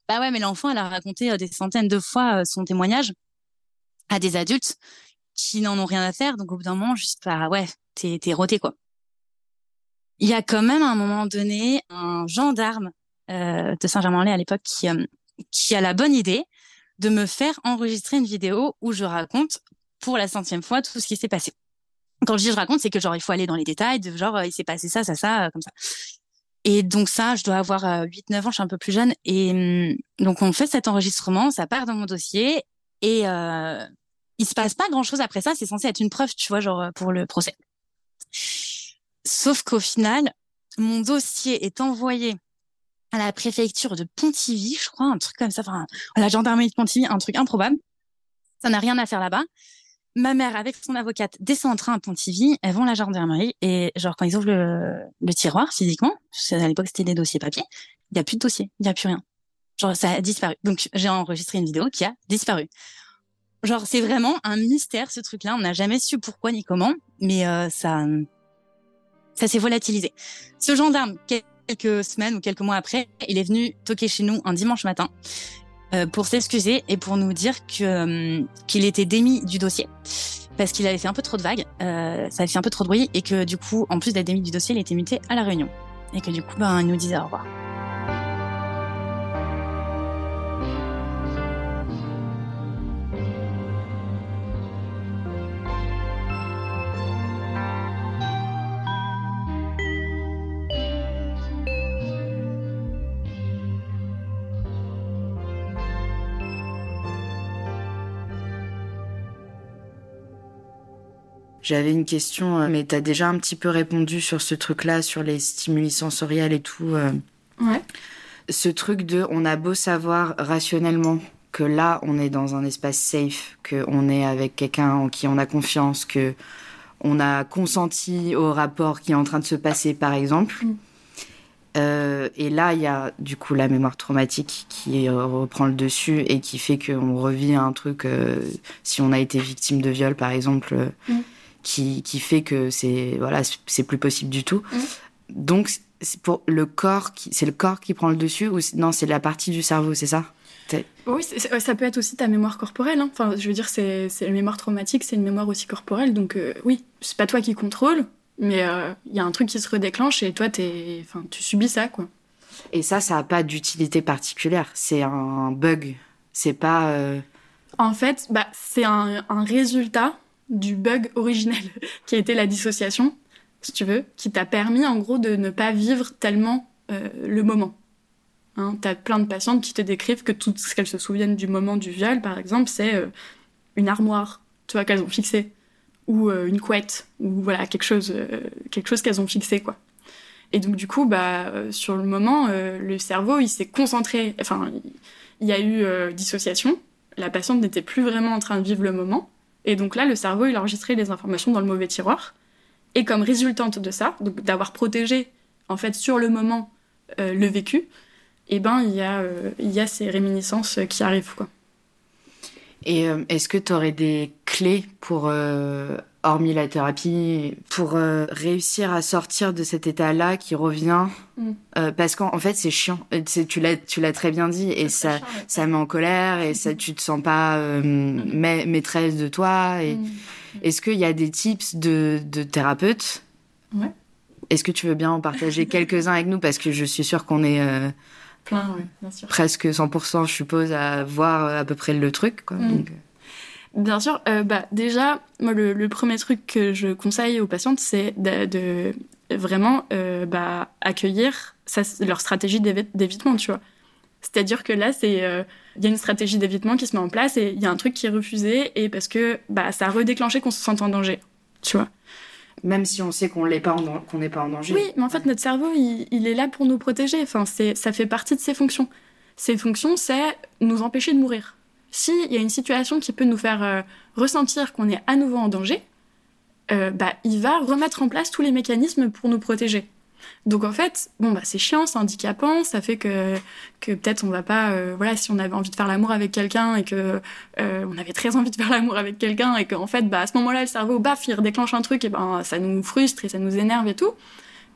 Bah ouais, mais l'enfant, elle a raconté des centaines de fois son témoignage à des adultes qui n'en ont rien à faire. Donc au bout d'un moment, juste bah ouais, t'es roté quoi il y a quand même à un moment donné un gendarme euh, de Saint-Germain-en-Laye à l'époque qui, euh, qui a la bonne idée de me faire enregistrer une vidéo où je raconte pour la centième fois tout ce qui s'est passé. Quand je dis je raconte, c'est que genre il faut aller dans les détails, de genre il s'est passé ça, ça, ça, euh, comme ça. Et donc ça, je dois avoir 8-9 ans, je suis un peu plus jeune. Et hum, donc on fait cet enregistrement, ça part dans mon dossier et euh, il se passe pas grand-chose après ça. C'est censé être une preuve, tu vois, genre pour le procès. Sauf qu'au final, mon dossier est envoyé à la préfecture de Pontivy, je crois, un truc comme ça, enfin, à la gendarmerie de Pontivy, un truc improbable. Ça n'a rien à faire là-bas. Ma mère, avec son avocate, descend en train à Pontivy, elles vont à la gendarmerie, et genre, quand ils ouvrent le, tiroir, physiquement, à l'époque, c'était des dossiers papier, il n'y a plus de dossier, il n'y a plus rien. Genre, ça a disparu. Donc, j'ai enregistré une vidéo qui a disparu. Genre, c'est vraiment un mystère, ce truc-là. On n'a jamais su pourquoi ni comment, mais euh, ça, ça s'est volatilisé. Ce gendarme, quelques semaines ou quelques mois après, il est venu toquer chez nous un dimanche matin euh, pour s'excuser et pour nous dire que euh, qu'il était démis du dossier parce qu'il avait fait un peu trop de vagues, euh, ça avait fait un peu trop de bruit et que du coup, en plus d'être démis du dossier, il était muté à la Réunion et que du coup, ben, il nous disait au revoir. J'avais une question, euh, mais tu as déjà un petit peu répondu sur ce truc-là, sur les stimuli sensoriels et tout. Euh. Ouais. Ce truc de, on a beau savoir rationnellement que là, on est dans un espace safe, qu'on est avec quelqu'un en qui on a confiance, que on a consenti au rapport qui est en train de se passer, par exemple. Mm. Euh, et là, il y a du coup la mémoire traumatique qui reprend le dessus et qui fait qu'on revit un truc, si on a été victime de viol, par exemple. Mm qui, qui fait que c'est voilà c'est plus possible du tout. Mmh. Donc c'est pour le corps qui c'est le corps qui prend le dessus ou non c'est la partie du cerveau c'est ça? Oui, ça peut être aussi ta mémoire corporelle. Hein. Enfin, je veux dire, c'est la mémoire traumatique, c'est une mémoire aussi corporelle. Donc, euh, oui, c'est pas toi qui contrôle, mais il euh, y a un truc qui se redéclenche et toi, es, enfin, tu subis ça, quoi. Et ça, ça n'a pas d'utilité particulière. C'est un bug. C'est pas. Euh, en fait, bah, c'est un, un, résultat du bug originel qui a été la dissociation, si tu veux, qui t'a permis en gros de ne pas vivre tellement euh, le moment. Hein, T'as plein de patientes qui te décrivent que tout ce qu'elles se souviennent du moment du viol, par exemple, c'est euh, une armoire, tu vois, qu'elles ont fixée, ou une couette ou voilà quelque chose quelque chose qu'elles ont fixé quoi. Et donc du coup bah sur le moment le cerveau il s'est concentré enfin il y a eu dissociation, la patiente n'était plus vraiment en train de vivre le moment et donc là le cerveau il a enregistré les informations dans le mauvais tiroir et comme résultante de ça, donc d'avoir protégé en fait sur le moment euh, le vécu, eh ben il y a euh, il y a ces réminiscences qui arrivent. Et euh, est-ce que tu aurais des clés pour hormis la thérapie pour réussir à sortir de cet état-là qui revient mm. parce qu'en fait c'est chiant tu l'as tu l'as très bien dit et ça ça met en colère et ça tu te sens pas mm. maîtresse de toi et mm. Est-ce qu'il y a des tips de, de thérapeutes Ouais. Est-ce que tu veux bien en partager quelques-uns avec nous? Parce que je suis sûre qu'on est euh, Plein, oui, bien sûr. presque 100%, je suppose, à voir à peu près le truc. Quoi. Mm. Donc... Euh. Bien sûr. Euh, bah, déjà, moi, le, premier truc que je conseille aux patientes, c'est de, de, vraiment bah, accueillir leur stratégie d'évitement, tu vois. C'est-à-dire que là, c'est euh, il y a une stratégie d'évitement qui se met en place et il y a un truc qui est refusé et parce que bah ça a redéclenché qu'on se sente en danger, tu vois. Même si on sait qu'on n'est pas en pas danger. Oui, mais en fait notre cerveau il, est là pour nous protéger. Enfin ça fait partie de ses fonctions. Ses fonctions c'est nous empêcher de mourir. S'il y a une situation qui peut nous faire euh, ressentir qu'on est à nouveau en danger, euh, bah il va remettre en place tous les mécanismes pour nous protéger. Donc en fait, bon bah c'est chiant, c'est handicapant, ça fait que que peut-être on va pas, euh, voilà, si on avait envie de faire l'amour avec quelqu'un et que on avait très envie de faire l'amour avec quelqu'un et qu'en fait bah à ce moment-là le cerveau baf il redéclenche un truc et ben ça nous frustre et ça nous énerve et tout.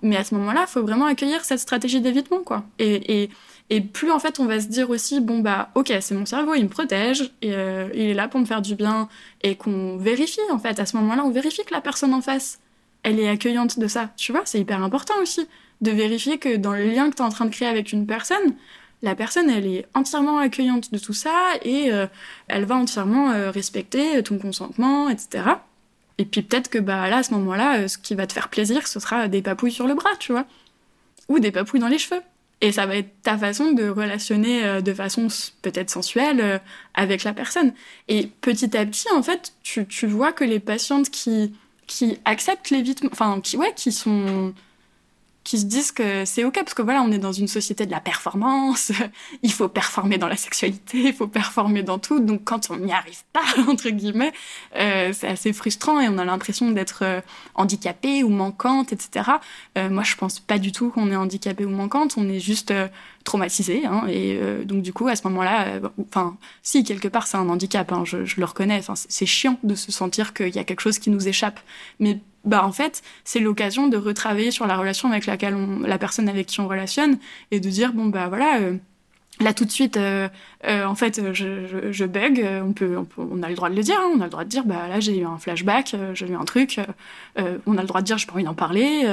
Mais à ce moment-là, faut vraiment accueillir cette stratégie d'évitement quoi. Et, et et plus en fait on va se dire aussi bon bah ok c'est mon cerveau il me protège euh, il est là pour me faire du bien et qu'on vérifie en fait à ce moment-là on vérifie que la personne en face elle est accueillante de ça. Tu vois, c'est hyper important aussi de vérifier que dans le lien que tu es en train de créer avec une personne, la personne, elle est entièrement accueillante de tout ça et euh, elle va entièrement euh, respecter ton consentement, etc. Et puis peut-être que bah là, à ce moment-là, ce qui va te faire plaisir, ce sera des papouilles sur le bras, tu vois, ou des papouilles dans les cheveux. Et ça va être ta façon de relationner de façon peut-être sensuelle avec la personne. Et petit à petit, en fait, tu, tu vois que les patientes qui qui acceptent l'évitement, enfin, qui, ouais, qui sont, qui se disent que c'est ok parce que voilà on est dans une société de la performance il faut performer dans la sexualité il faut performer dans tout donc quand on n'y arrive pas entre guillemets euh, c'est assez frustrant et on a l'impression d'être euh, handicapé ou manquante etc euh, moi je pense pas du tout qu'on est handicapé ou manquante on est juste euh, traumatisé hein, et donc du coup à ce moment-là euh, enfin si quelque part c'est un handicap hein, je, le reconnais c'est chiant de se sentir qu'il y a quelque chose qui nous échappe. Mais bah en fait c'est l'occasion de retravailler sur la relation avec laquelle on, la personne avec qui on relationne et de dire bon bah voilà euh, là tout de suite euh, euh, en fait je, je, je bug on peut, on peut, on a le droit de le dire hein, on a le droit de dire bah là j'ai eu un flashback j'ai eu un truc on a le droit de dire j'ai pas envie d'en parler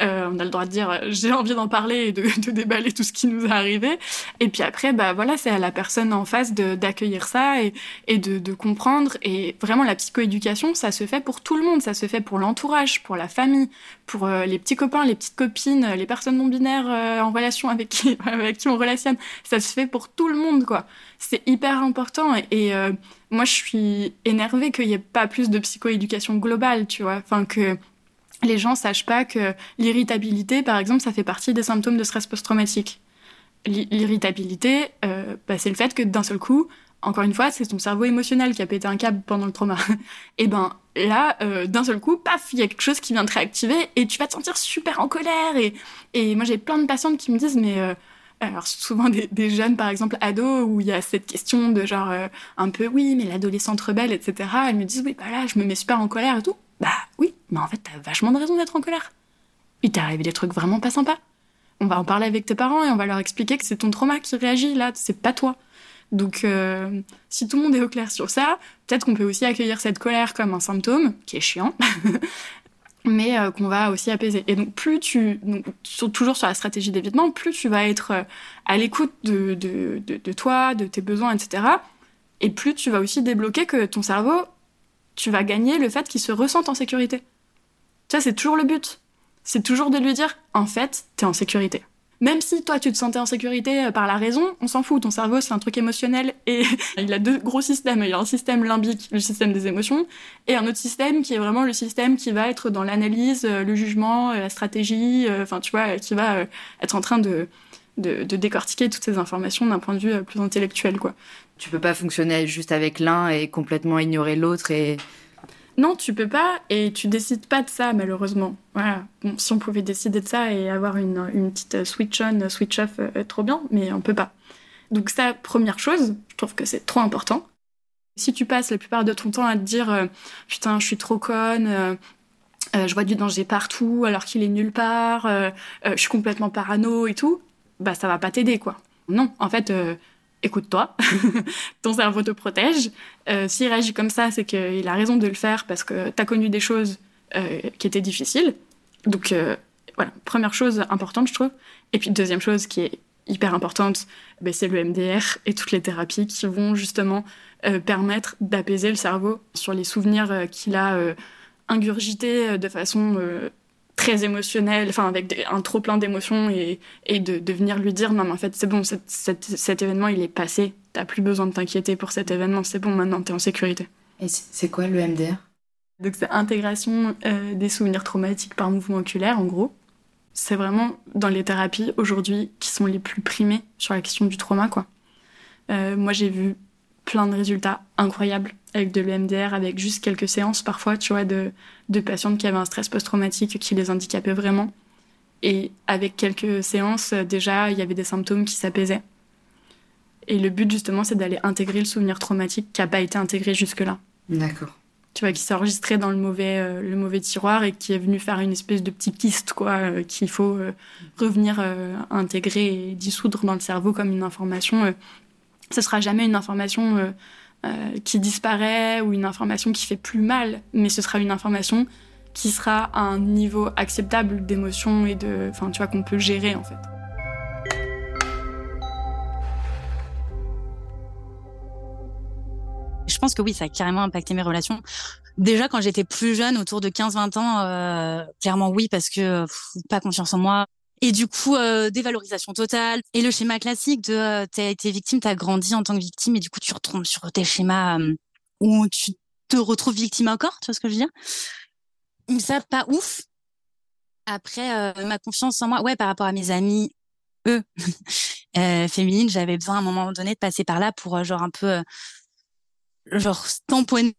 euh, on a le droit de dire j'ai envie d'en parler et de, de, déballer tout ce qui nous est arrivé. Et puis après, bah voilà, c'est à la personne en face d'accueillir ça et, et de, de, comprendre. Et vraiment, la psychoéducation, ça se fait pour tout le monde. Ça se fait pour l'entourage, pour la famille, pour euh, les petits copains, les petites copines, les personnes non binaires euh, en relation avec qui, avec qui on relationne. Ça se fait pour tout le monde, quoi. C'est hyper important. Et, et euh, moi, je suis énervée qu'il n'y ait pas plus de psychoéducation globale, tu vois. Enfin, que les gens sachent pas que l'irritabilité, par exemple, ça fait partie des symptômes de stress post-traumatique. L'irritabilité, euh, bah, c'est le fait que d'un seul coup, encore une fois, c'est ton cerveau émotionnel qui a pété un câble pendant le trauma. et ben là, euh, d'un seul coup, paf, il y a quelque chose qui vient te réactiver et tu vas te sentir super en colère. Et, moi, j'ai plein de patientes qui me disent, mais euh, alors souvent des, jeunes, par exemple ados, où il y a cette question de genre un peu oui, mais l'adolescente rebelle, etc. Elles me disent oui, bah là, je me mets super en colère et tout. Bah oui, mais en fait, t'as vachement de raison d'être en colère. Il t'est arrivé des trucs vraiment pas sympas. On va en parler avec tes parents et on va leur expliquer que c'est ton trauma qui réagit là, c'est pas toi. Donc, euh, si tout le monde est au clair sur ça, peut-être qu'on peut aussi accueillir cette colère comme un symptôme, qui est chiant, mais euh, qu'on va aussi apaiser. Et donc, plus tu, donc, toujours sur la stratégie d'évitement, plus tu vas être euh, à l'écoute de, de, de toi, de tes besoins, etc. Et plus tu vas aussi débloquer que ton cerveau, tu vas gagner le fait qu'il se ressente en sécurité. Ça, c'est toujours le but. C'est toujours de lui dire, en fait, t'es en sécurité. Même si toi tu te sentais en sécurité euh, par la raison, on s'en fout. Ton cerveau c'est un truc émotionnel et il a deux gros systèmes. Il y a un système limbique, le système des émotions, et un autre système qui est vraiment le système qui va être dans l'analyse, euh, le jugement, euh, la stratégie. Enfin tu vois, qui va être en train de, de, décortiquer toutes ces informations d'un point de vue plus intellectuel quoi. Tu peux pas fonctionner juste avec l'un et complètement ignorer l'autre et non, tu peux pas et tu décides pas de ça malheureusement. Voilà. Bon, si on pouvait décider de ça et avoir une, une petite switch on, switch off, euh, trop bien, mais on peut pas. Donc ça, première chose, je trouve que c'est trop important. Si tu passes la plupart de ton temps à te dire euh, putain, je suis trop conne, euh, je vois du danger partout alors qu'il est nulle part, je suis complètement parano et tout, bah ça va pas t'aider quoi. Non, en fait écoute-toi, ton cerveau te protège. Euh, S'il réagit comme ça, c'est qu'il a raison de le faire parce que tu as connu des choses euh, qui étaient difficiles. Donc euh, voilà, première chose importante, je trouve. Et puis deuxième chose qui est hyper importante, ben, c'est le MDR et toutes les thérapies qui vont justement permettre d'apaiser le cerveau sur les souvenirs qu'il a ingurgités de façon très émotionnel, enfin avec un trop plein d'émotions et, et de, de, venir lui dire non mais en fait c'est bon, cet événement il est passé, t'as plus besoin de t'inquiéter pour cet événement, c'est bon maintenant t'es en sécurité. Et c'est quoi le MDR Donc c'est intégration euh, des souvenirs traumatiques par mouvement oculaire en gros. C'est vraiment dans les thérapies aujourd'hui qui sont les plus primées sur la question du trauma quoi. Euh, moi j'ai vu plein de résultats incroyables avec de l'EMDR, avec juste quelques séances parfois, tu vois, de, de patientes qui avaient un stress post-traumatique qui les handicapait vraiment. Et avec quelques séances, déjà, il y avait des symptômes qui s'apaisaient. Et le but, justement, c'est d'aller intégrer le souvenir traumatique qui n'a pas été intégré jusque-là. D'accord. Tu vois, qui s'est enregistré dans le mauvais, euh, le mauvais tiroir et qui est venu faire une espèce de petit kyste, quoi, euh, qu'il faut euh, revenir intégrer et dissoudre dans le cerveau comme une information. ce sera jamais une information euh, qui disparaît ou une information qui fait plus mal, mais ce sera une information qui sera à un niveau acceptable d'émotion et de, enfin, tu vois, qu'on peut gérer en fait. Je pense que oui, ça a carrément impacté mes relations. Déjà, quand j'étais plus jeune, autour de 15-20 ans, euh, clairement oui, parce que pas confiance en moi, et du coup, euh, dévalorisation totale. Et le schéma classique de euh, t'as été victime, t'as grandi en tant que victime, et du coup, tu retombes sur tes schémas euh, où tu te retrouves victime encore, tu vois ce que je veux dire? Ça, pas ouf. Après, ma confiance en moi, ouais, par rapport à mes amis, eux, féminines, j'avais besoin à un moment donné de passer par là pour genre un peu genre tamponner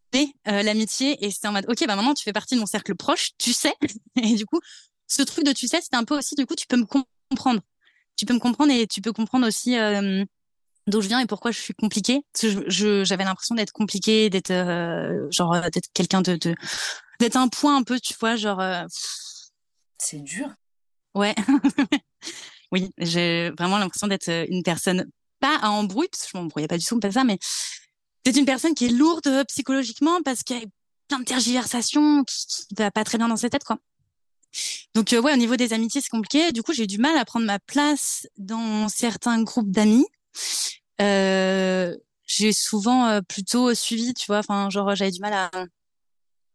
l'amitié et c'était en mode ok bah maintenant tu fais partie de mon cercle proche tu sais et du coup ce truc de tu sais, c'était un peu aussi, du coup, tu peux me comprendre. Tu peux me comprendre et tu peux comprendre aussi euh, d'où je viens et pourquoi je suis compliquée. Que je, j'avais l'impression d'être compliquée, d'être euh, genre euh, d'être quelqu'un de, d'être un point un peu, tu vois, genre. Euh, C'est dur. Ouais. oui, j'ai vraiment l'impression d'être une personne pas à embrouille parce que je m'embrouillais pas du tout, pas ça, mais d'être une personne qui est lourde psychologiquement parce qu'il y a plein de tergiversations qui, qui va pas très bien dans sa tête, quoi. Donc euh, ouais, au niveau des amitiés, c'est compliqué. Du coup, j'ai du mal à prendre ma place dans certains groupes d'amis. Euh, j'ai souvent euh, plutôt suivi, tu vois. Enfin, genre j'avais du mal à.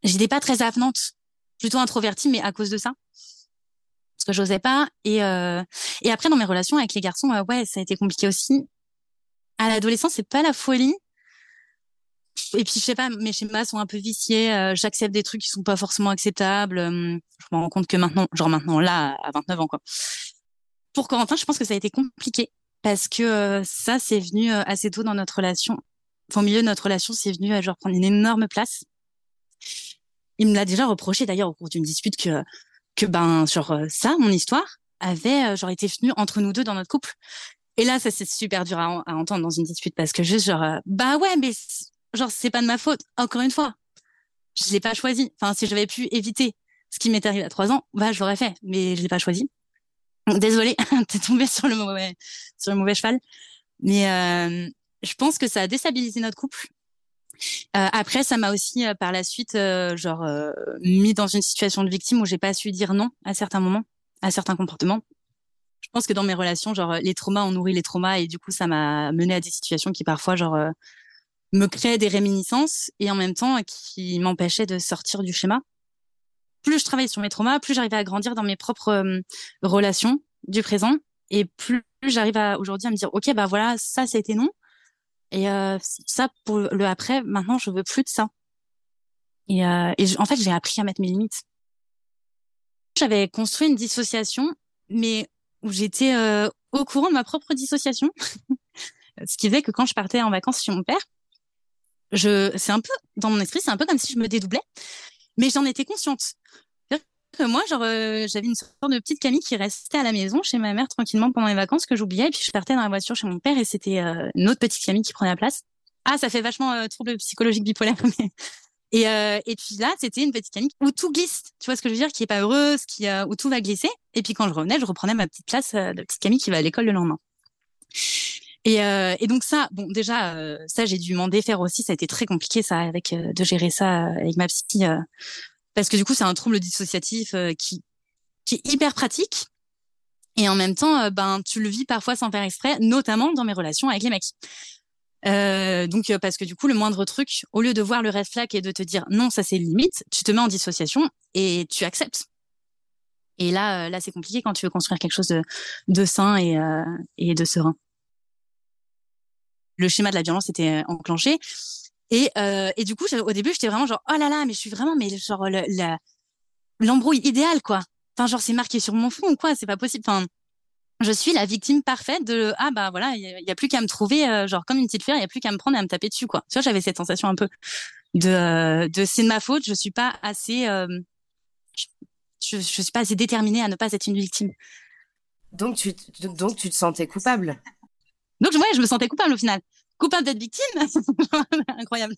J'étais pas très avenante, plutôt introvertie, mais à cause de ça, parce que j'osais pas. Et euh, et après dans mes relations avec les garçons, ouais, ça a été compliqué aussi. À l'adolescence, c'est pas la folie et puis je sais pas, mes schémas sont un peu viciés. Euh, j'accepte des trucs qui sont pas forcément acceptables. Euh, je me rends compte que maintenant, genre maintenant là, à 29 ans quoi. Pour Corentin, je pense que ça a été compliqué parce que euh, ça, c'est venu assez tôt dans notre relation. Au milieu de notre relation, c'est venu à genre prendre une énorme place. Il me l'a déjà reproché d'ailleurs au cours d'une dispute que que ben genre ça, mon histoire avait genre été venue entre nous deux dans notre couple. Et là, ça c'est super dur à, à, entendre dans une dispute parce que juste genre bah ouais, mais genre c'est pas de ma faute. Encore une fois, je l'ai pas choisi. Enfin, si j'avais pu éviter ce qui m'est arrivé à trois ans, bah je l'aurais fait, mais je l'ai pas choisi. Désolée, t'es tombée sur le mauvais sur le mauvais cheval. Mais euh, je pense que ça a déstabilisé notre couple. Euh, après, ça m'a aussi euh, par la suite, euh, genre euh, mis dans une situation de victime où j'ai pas su dire non à certains moments, à certains comportements. Je pense que dans mes relations, genre les traumas ont nourri les traumas et du coup, ça m'a mené à des situations qui parfois, genre me créait des réminiscences et en même temps qui m'empêchait de sortir du schéma. Plus je travaillais sur mes traumas, plus j'arrivais à grandir dans mes propres euh, relations du présent Et plus j'arrive à aujourd'hui à me dire, ok, bah voilà, ça c'était non. Et euh, ça pour le après, maintenant je veux plus de ça. Et, euh, et en fait, j'ai appris à mettre mes limites. J'avais construit une dissociation, mais où j'étais euh, au courant de ma propre dissociation, ce qui fait que quand je partais en vacances chez mon père, je, c'est un peu dans mon esprit, c'est un peu comme si je me dédoublais, mais j'en étais consciente que moi, genre, euh, j'avais une sorte de petite Camille qui restait à la maison chez ma mère tranquillement pendant les vacances que j'oubliais. Et puis je partais dans la voiture chez mon père et c'était euh, une autre petite Camille qui prenait la place. Ah, ça fait vachement euh, trouble psychologique bipolaire. Euh, et puis là, c'était une petite Camille où tout glisse. Tu vois ce que je veux dire? Qui est pas heureuse, qui où tout va glisser. Et puis quand je revenais, je reprenais ma petite place de petite Camille qui va à l'école le lendemain. Et, et donc ça, bon déjà, ça j'ai dû m'en défaire aussi. Ça a été très compliqué ça avec de gérer ça avec ma psy parce que du coup c'est un trouble dissociatif euh, qui qui est hyper pratique. Et en même temps euh, ben tu le vis parfois sans faire exprès notamment dans mes relations avec les mecs. Euh, donc parce que du coup le moindre truc au lieu de voir le red flag et de te dire non ça c'est limite tu te mets en dissociation et tu acceptes. Et là là c'est compliqué quand tu veux construire quelque chose de, de sain et, et de serein le schéma de la violence était enclenché et, euh, et du coup, au début, j'étais vraiment genre, oh là là, mais je suis vraiment, mais genre, l'embrouille idéale, quoi. Enfin, genre, c'est marqué sur mon front quoi, c'est pas possible. Enfin, je suis la victime parfaite de, ah bah voilà, il y, a plus qu'à me trouver, euh, genre, comme une petite fleur, il y a plus qu'à me prendre et à me taper dessus, quoi. Tu vois, j'avais cette sensation un peu de, c'est de ma faute, je suis pas assez, euh, je, je suis pas assez déterminée à ne pas être une victime. Donc tu, donc tu te sentais coupable. Donc ouais, je me sentais coupable au final coupable d'être victime. Incroyable.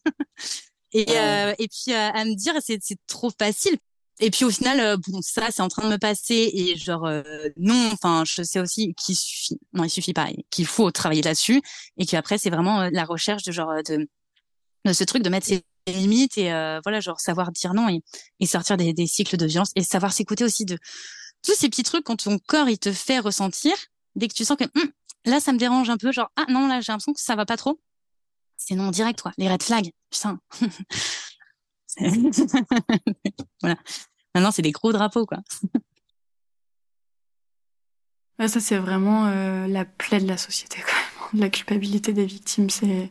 Et, euh, et puis euh, à me dire, c'est trop facile. Et puis au final, euh, bon, ça, c'est en train de me passer. Et genre, non, enfin, je sais aussi qu'il suffit. Non, il suffit pas. Qu'il faut travailler là-dessus. Et qu'après, c'est vraiment la recherche de genre de, de ce truc de mettre ses limites et voilà, genre savoir dire non et, et sortir des, des cycles de violence et savoir s'écouter aussi de tous ces petits trucs quand ton corps il te fait ressentir dès que tu sens que hum, Là, ça me dérange un peu, genre, ah non, là, j'ai l'impression que ça va pas trop. C'est non direct, quoi. Les red flags, putain. voilà. Maintenant, c'est des gros drapeaux, quoi. ça, c'est vraiment euh, la plaie de la société, quand. La culpabilité des victimes, c'est.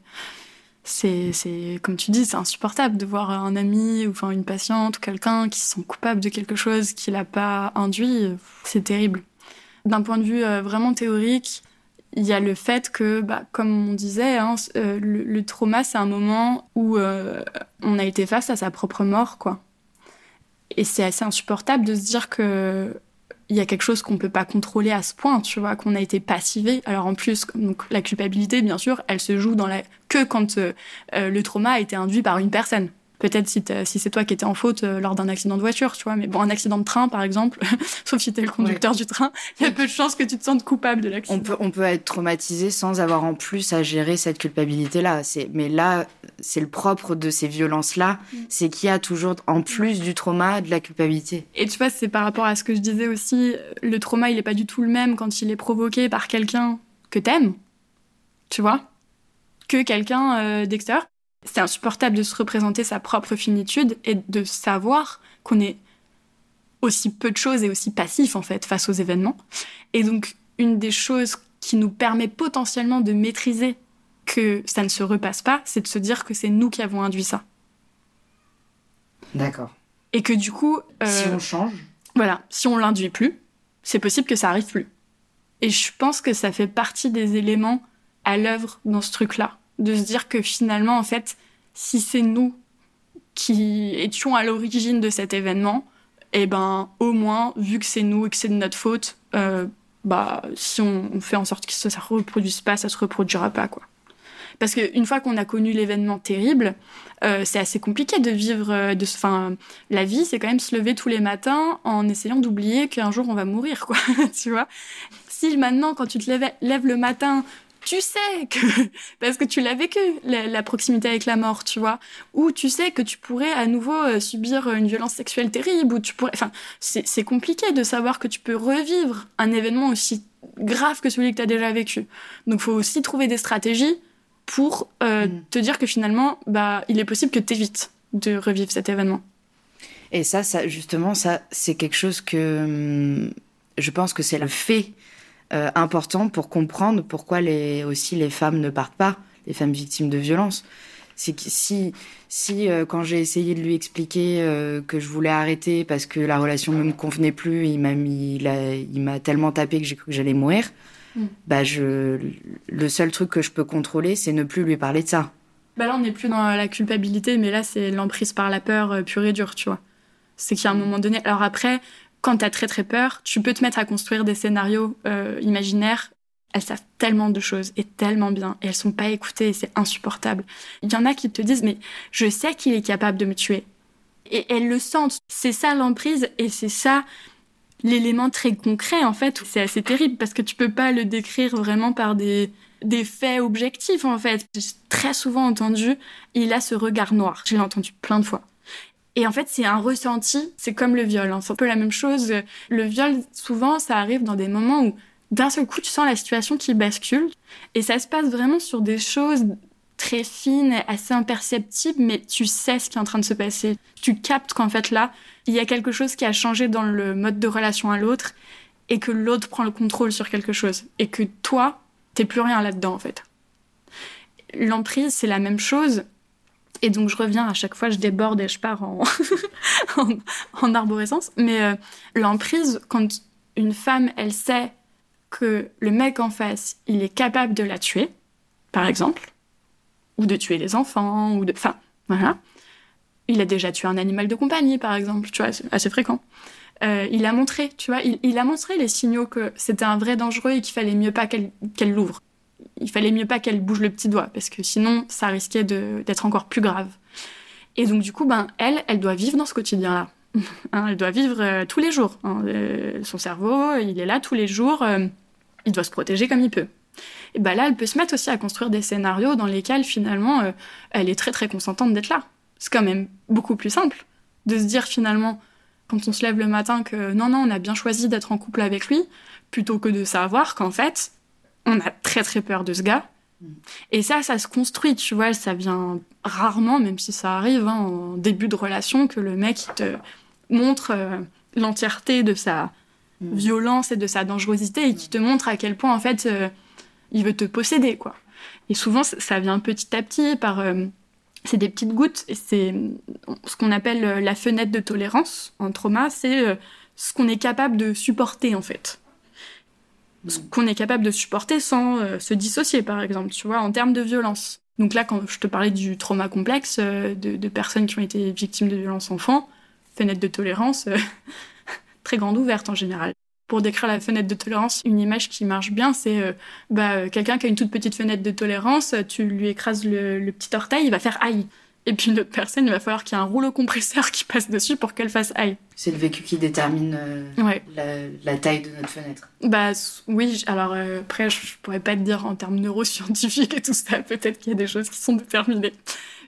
C'est, comme tu dis, c'est insupportable de voir un ami ou une patiente ou quelqu'un qui se sent coupable de quelque chose qu'il n'a pas induit. C'est terrible. D'un point de vue euh, vraiment théorique, il y a le fait que, bah, comme on disait, hein, euh, le, trauma, c'est un moment où euh, on a été face à sa propre mort, quoi. Et c'est assez insupportable de se dire que il y a quelque chose qu'on peut pas contrôler à ce point, tu vois, qu'on a été passivé. Alors en plus, donc la culpabilité, bien sûr, elle se joue dans la que quand euh, le trauma a été induit par une personne. Peut-être si, si c'est toi qui étais en faute euh, lors d'un accident de voiture, tu vois. Mais bon, un accident de train, par exemple, sauf si t'es le conducteur du train, il y a peu de chances que tu te sentes coupable de l'accident. On peut, on peut être traumatisé sans avoir en plus à gérer cette culpabilité-là. Mais là, c'est le propre de ces violences-là, mm. c'est qu'il y a toujours, en plus du trauma, de la culpabilité. Et tu vois, c'est par rapport à ce que je disais aussi, le trauma, il est pas du tout le même quand il est provoqué par quelqu'un que t'aimes, tu vois, que quelqu'un euh, d'extérieur. C'est insupportable de se représenter sa propre finitude et de savoir qu'on est aussi peu de choses et aussi passif en fait face aux événements. Et donc une des choses qui nous permet potentiellement de maîtriser que ça ne se repasse pas, c'est de se dire que c'est nous qui avons induit ça. D'accord. Et que du coup... Euh, si on change Voilà, si on l'induit plus, c'est possible que ça arrive plus. Et je pense que ça fait partie des éléments à l'œuvre dans ce truc-là de se dire que finalement, en fait, si c'est nous qui étions à l'origine de cet événement, eh ben, au moins, vu que c'est nous et que c'est de notre faute, euh, bah, si on, fait en sorte que ça, ne reproduise pas, ça se reproduira pas, quoi. Parce qu'une fois qu'on a connu l'événement terrible, euh, c'est assez compliqué de vivre. Euh, de, fin, la vie, c'est quand même se lever tous les matins en essayant d'oublier qu'un jour on va mourir, quoi. tu vois Si maintenant, quand tu te lèves le matin, tu sais que parce que tu l'as vécu la, proximité avec la mort, tu vois, ou tu sais que tu pourrais à nouveau euh, subir une violence sexuelle terrible, ou tu pourrais, enfin, c'est compliqué de savoir que tu peux revivre un événement aussi grave que celui que tu as déjà vécu. Donc, faut aussi trouver des stratégies pour euh, mm. te dire que finalement, bah, il est possible que tu évites de revivre cet événement. Et ça, ça justement, ça, c'est quelque chose que hum, je pense que c'est le fait euh, important pour comprendre pourquoi les, aussi les femmes ne partent pas, les femmes victimes de violences. C'est que si, si euh, quand j'ai essayé de lui expliquer euh, que je voulais arrêter parce que la relation ne me convenait plus, il m'a mis, il m'a tellement tapé que j'ai cru que j'allais mourir. Mm. Bah je, le seul truc que je peux contrôler, c'est ne plus lui parler de ça. Bah là, on n'est plus dans la culpabilité, mais là, c'est l'emprise par la peur pure et dure, tu vois. C'est qu'à un moment donné, alors après, quand t'as très très peur, tu peux te mettre à construire des scénarios euh, imaginaires. Elles savent tellement de choses et tellement bien et elles sont pas écoutées et c'est insupportable. Il y en a qui te disent mais je sais qu'il est capable de me tuer et elles le sentent. C'est ça l'emprise et c'est ça l'élément très concret en fait. C'est assez terrible parce que tu peux pas le décrire vraiment par des des faits objectifs en fait. J'ai très souvent entendu il a ce regard noir. Je l'ai entendu plein de fois. Et en fait, c'est un ressenti, c'est comme le viol. Hein. C'est un peu la même chose. Le viol, souvent, ça arrive dans des moments où d'un seul coup, tu sens la situation qui bascule. Et ça se passe vraiment sur des choses très fines, assez imperceptibles, mais tu sais ce qui est en train de se passer. Tu captes qu'en fait là, il y a quelque chose qui a changé dans le mode de relation à l'autre et que l'autre prend le contrôle sur quelque chose. Et que toi, t'es plus rien là-dedans en fait. L'emprise, c'est la même chose, et donc je reviens à chaque fois, je déborde et je pars en, en, arborescence. Mais euh, l'emprise, quand une femme, elle sait que le mec en face, il est capable de la tuer, par exemple, ou de tuer les enfants, ou de... Enfin, voilà. Il a déjà tué un animal de compagnie, par exemple, tu vois, assez fréquent. Euh, il a montré, tu vois, il, a montré les signaux que c'était un vrai dangereux et qu'il fallait mieux pas qu'elle l'ouvre il fallait mieux pas qu'elle bouge le petit doigt parce que sinon ça risquait d'être encore plus grave. Et donc du coup, ben elle, elle doit vivre dans ce quotidien-là. Hein, elle doit vivre euh, tous les jours. Hein. Euh, son cerveau, il est là tous les jours. Euh, il doit se protéger comme il peut. Et ben là, elle peut se mettre aussi à construire des scénarios dans lesquels finalement, elle est très très consentante d'être là. C'est quand même beaucoup plus simple de se dire finalement, quand on se lève le matin, que non non, on a bien choisi d'être en couple avec lui, plutôt que de savoir qu'en fait, on a très très peur de ce gars. Mm. Et ça, ça se construit, tu vois, ça vient rarement, même si ça arrive hein, en début de relation, que le mec te montre euh, l'entièreté de sa mm. violence et de sa dangerosité et qui te montre à quel point, en fait, euh, il veut te posséder, quoi. Et souvent, ça vient petit à petit par... Euh, c'est des petites gouttes et c'est ce qu'on appelle la fenêtre de tolérance en trauma, c'est ce qu'on est capable de supporter, en fait ce qu'on est capable de supporter sans euh, se dissocier, par exemple, tu vois, en termes de violence. Donc là, quand je te parlais du trauma complexe euh, de, personnes qui ont été victimes de violences enfants, fenêtre de tolérance euh, très grande ouverte en général. Pour décrire la fenêtre de tolérance, une image qui marche bien, c'est bah, quelqu'un qui a une toute petite fenêtre de tolérance, tu lui écrases le, le petit orteil, il va faire aïe. Et puis une autre personne, il va falloir qu'il y ait un rouleau compresseur qui passe dessus pour qu'elle fasse aïe. C'est le vécu qui détermine euh, la, taille de notre fenêtre. Bah oui, alors euh, après je pourrais pas te dire en termes neuroscientifiques et tout ça, peut-être qu'il y a des choses qui sont déterminées.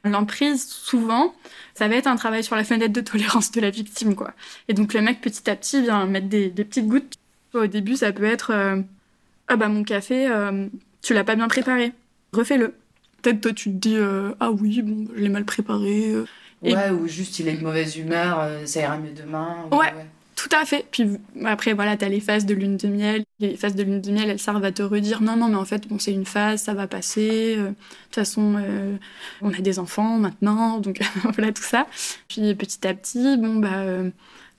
L'emprise, souvent, ça va être un travail sur la fenêtre de tolérance de la victime, quoi. Et donc le mec petit à petit vient mettre des, petites gouttes. Au début, ça peut être euh, ah bah mon café, tu l'as pas bien préparé, refais-le peut-être toi tu te dis euh, ah oui bon je l'ai mal préparé euh. ouais ou juste il est de mauvaise humeur euh, ça ira mieux demain ouais, tout à fait. Puis après voilà t'as les phases de lune de miel. Les phases de lune de miel elles servent à te redire non non mais en fait bon c'est une phase ça va passer de toute façon on a des enfants maintenant donc voilà tout ça. Puis petit à petit bon bah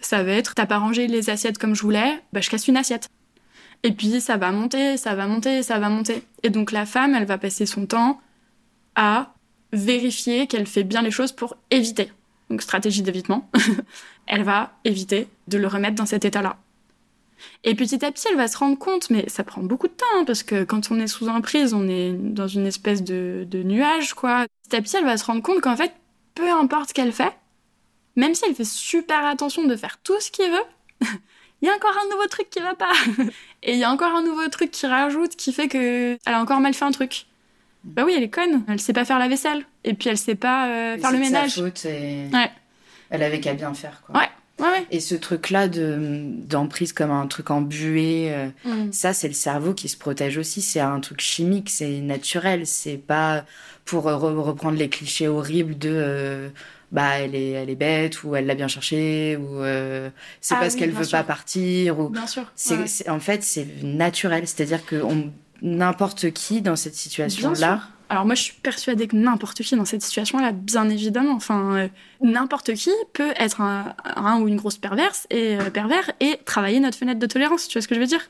ça va être t'as pas rangé les assiettes comme je voulais bah je casse une assiette. Et puis ça va monter, ça va monter, ça va monter. Et donc la femme, elle va passer son temps à vérifier qu'elle fait bien les choses pour éviter. Donc stratégie d'évitement. elle va éviter de le remettre dans cet état-là. Et petit à petit, elle va se rendre compte, mais ça prend beaucoup de temps, hein, parce que quand on est sous emprise, on est dans une espèce de, nuage, quoi. Petit à petit, elle va se rendre compte qu'en fait, peu importe ce qu'elle fait, même si elle fait super attention de faire tout ce qu'il veut, il y a encore un nouveau truc qui va pas. Et il y a encore un nouveau truc qui rajoute qui fait que elle a encore mal fait un truc. Bah oui, elle est conne. Elle sait pas faire la vaisselle. Et puis elle sait pas euh, faire le ménage. Sa faute et... Ouais. Elle avait qu'à bien faire, quoi. Ouais. Ouais, ouais. Et ce truc-là de d'emprise comme un truc embué, euh, mm. ça c'est le cerveau qui se protège aussi. C'est un truc chimique, c'est naturel. C'est pas pour reprendre les clichés horribles de euh, bah elle est elle est bête ou elle l'a bien cherché ou euh, c'est Ah parce oui, qu'elle veut sûr. pas partir ou Bien sûr. c'est ouais. c'est- en fait c'est naturel c'est-à-dire que on- n'importe qui dans cette situation Bien là sûr. Alors moi, je suis persuadée que n'importe qui dans cette situation-là, bien évidemment, enfin, euh, n'importe qui peut être un, un ou une grosse perverse et euh, pervers et travailler notre fenêtre de tolérance. Tu vois ce que je veux dire?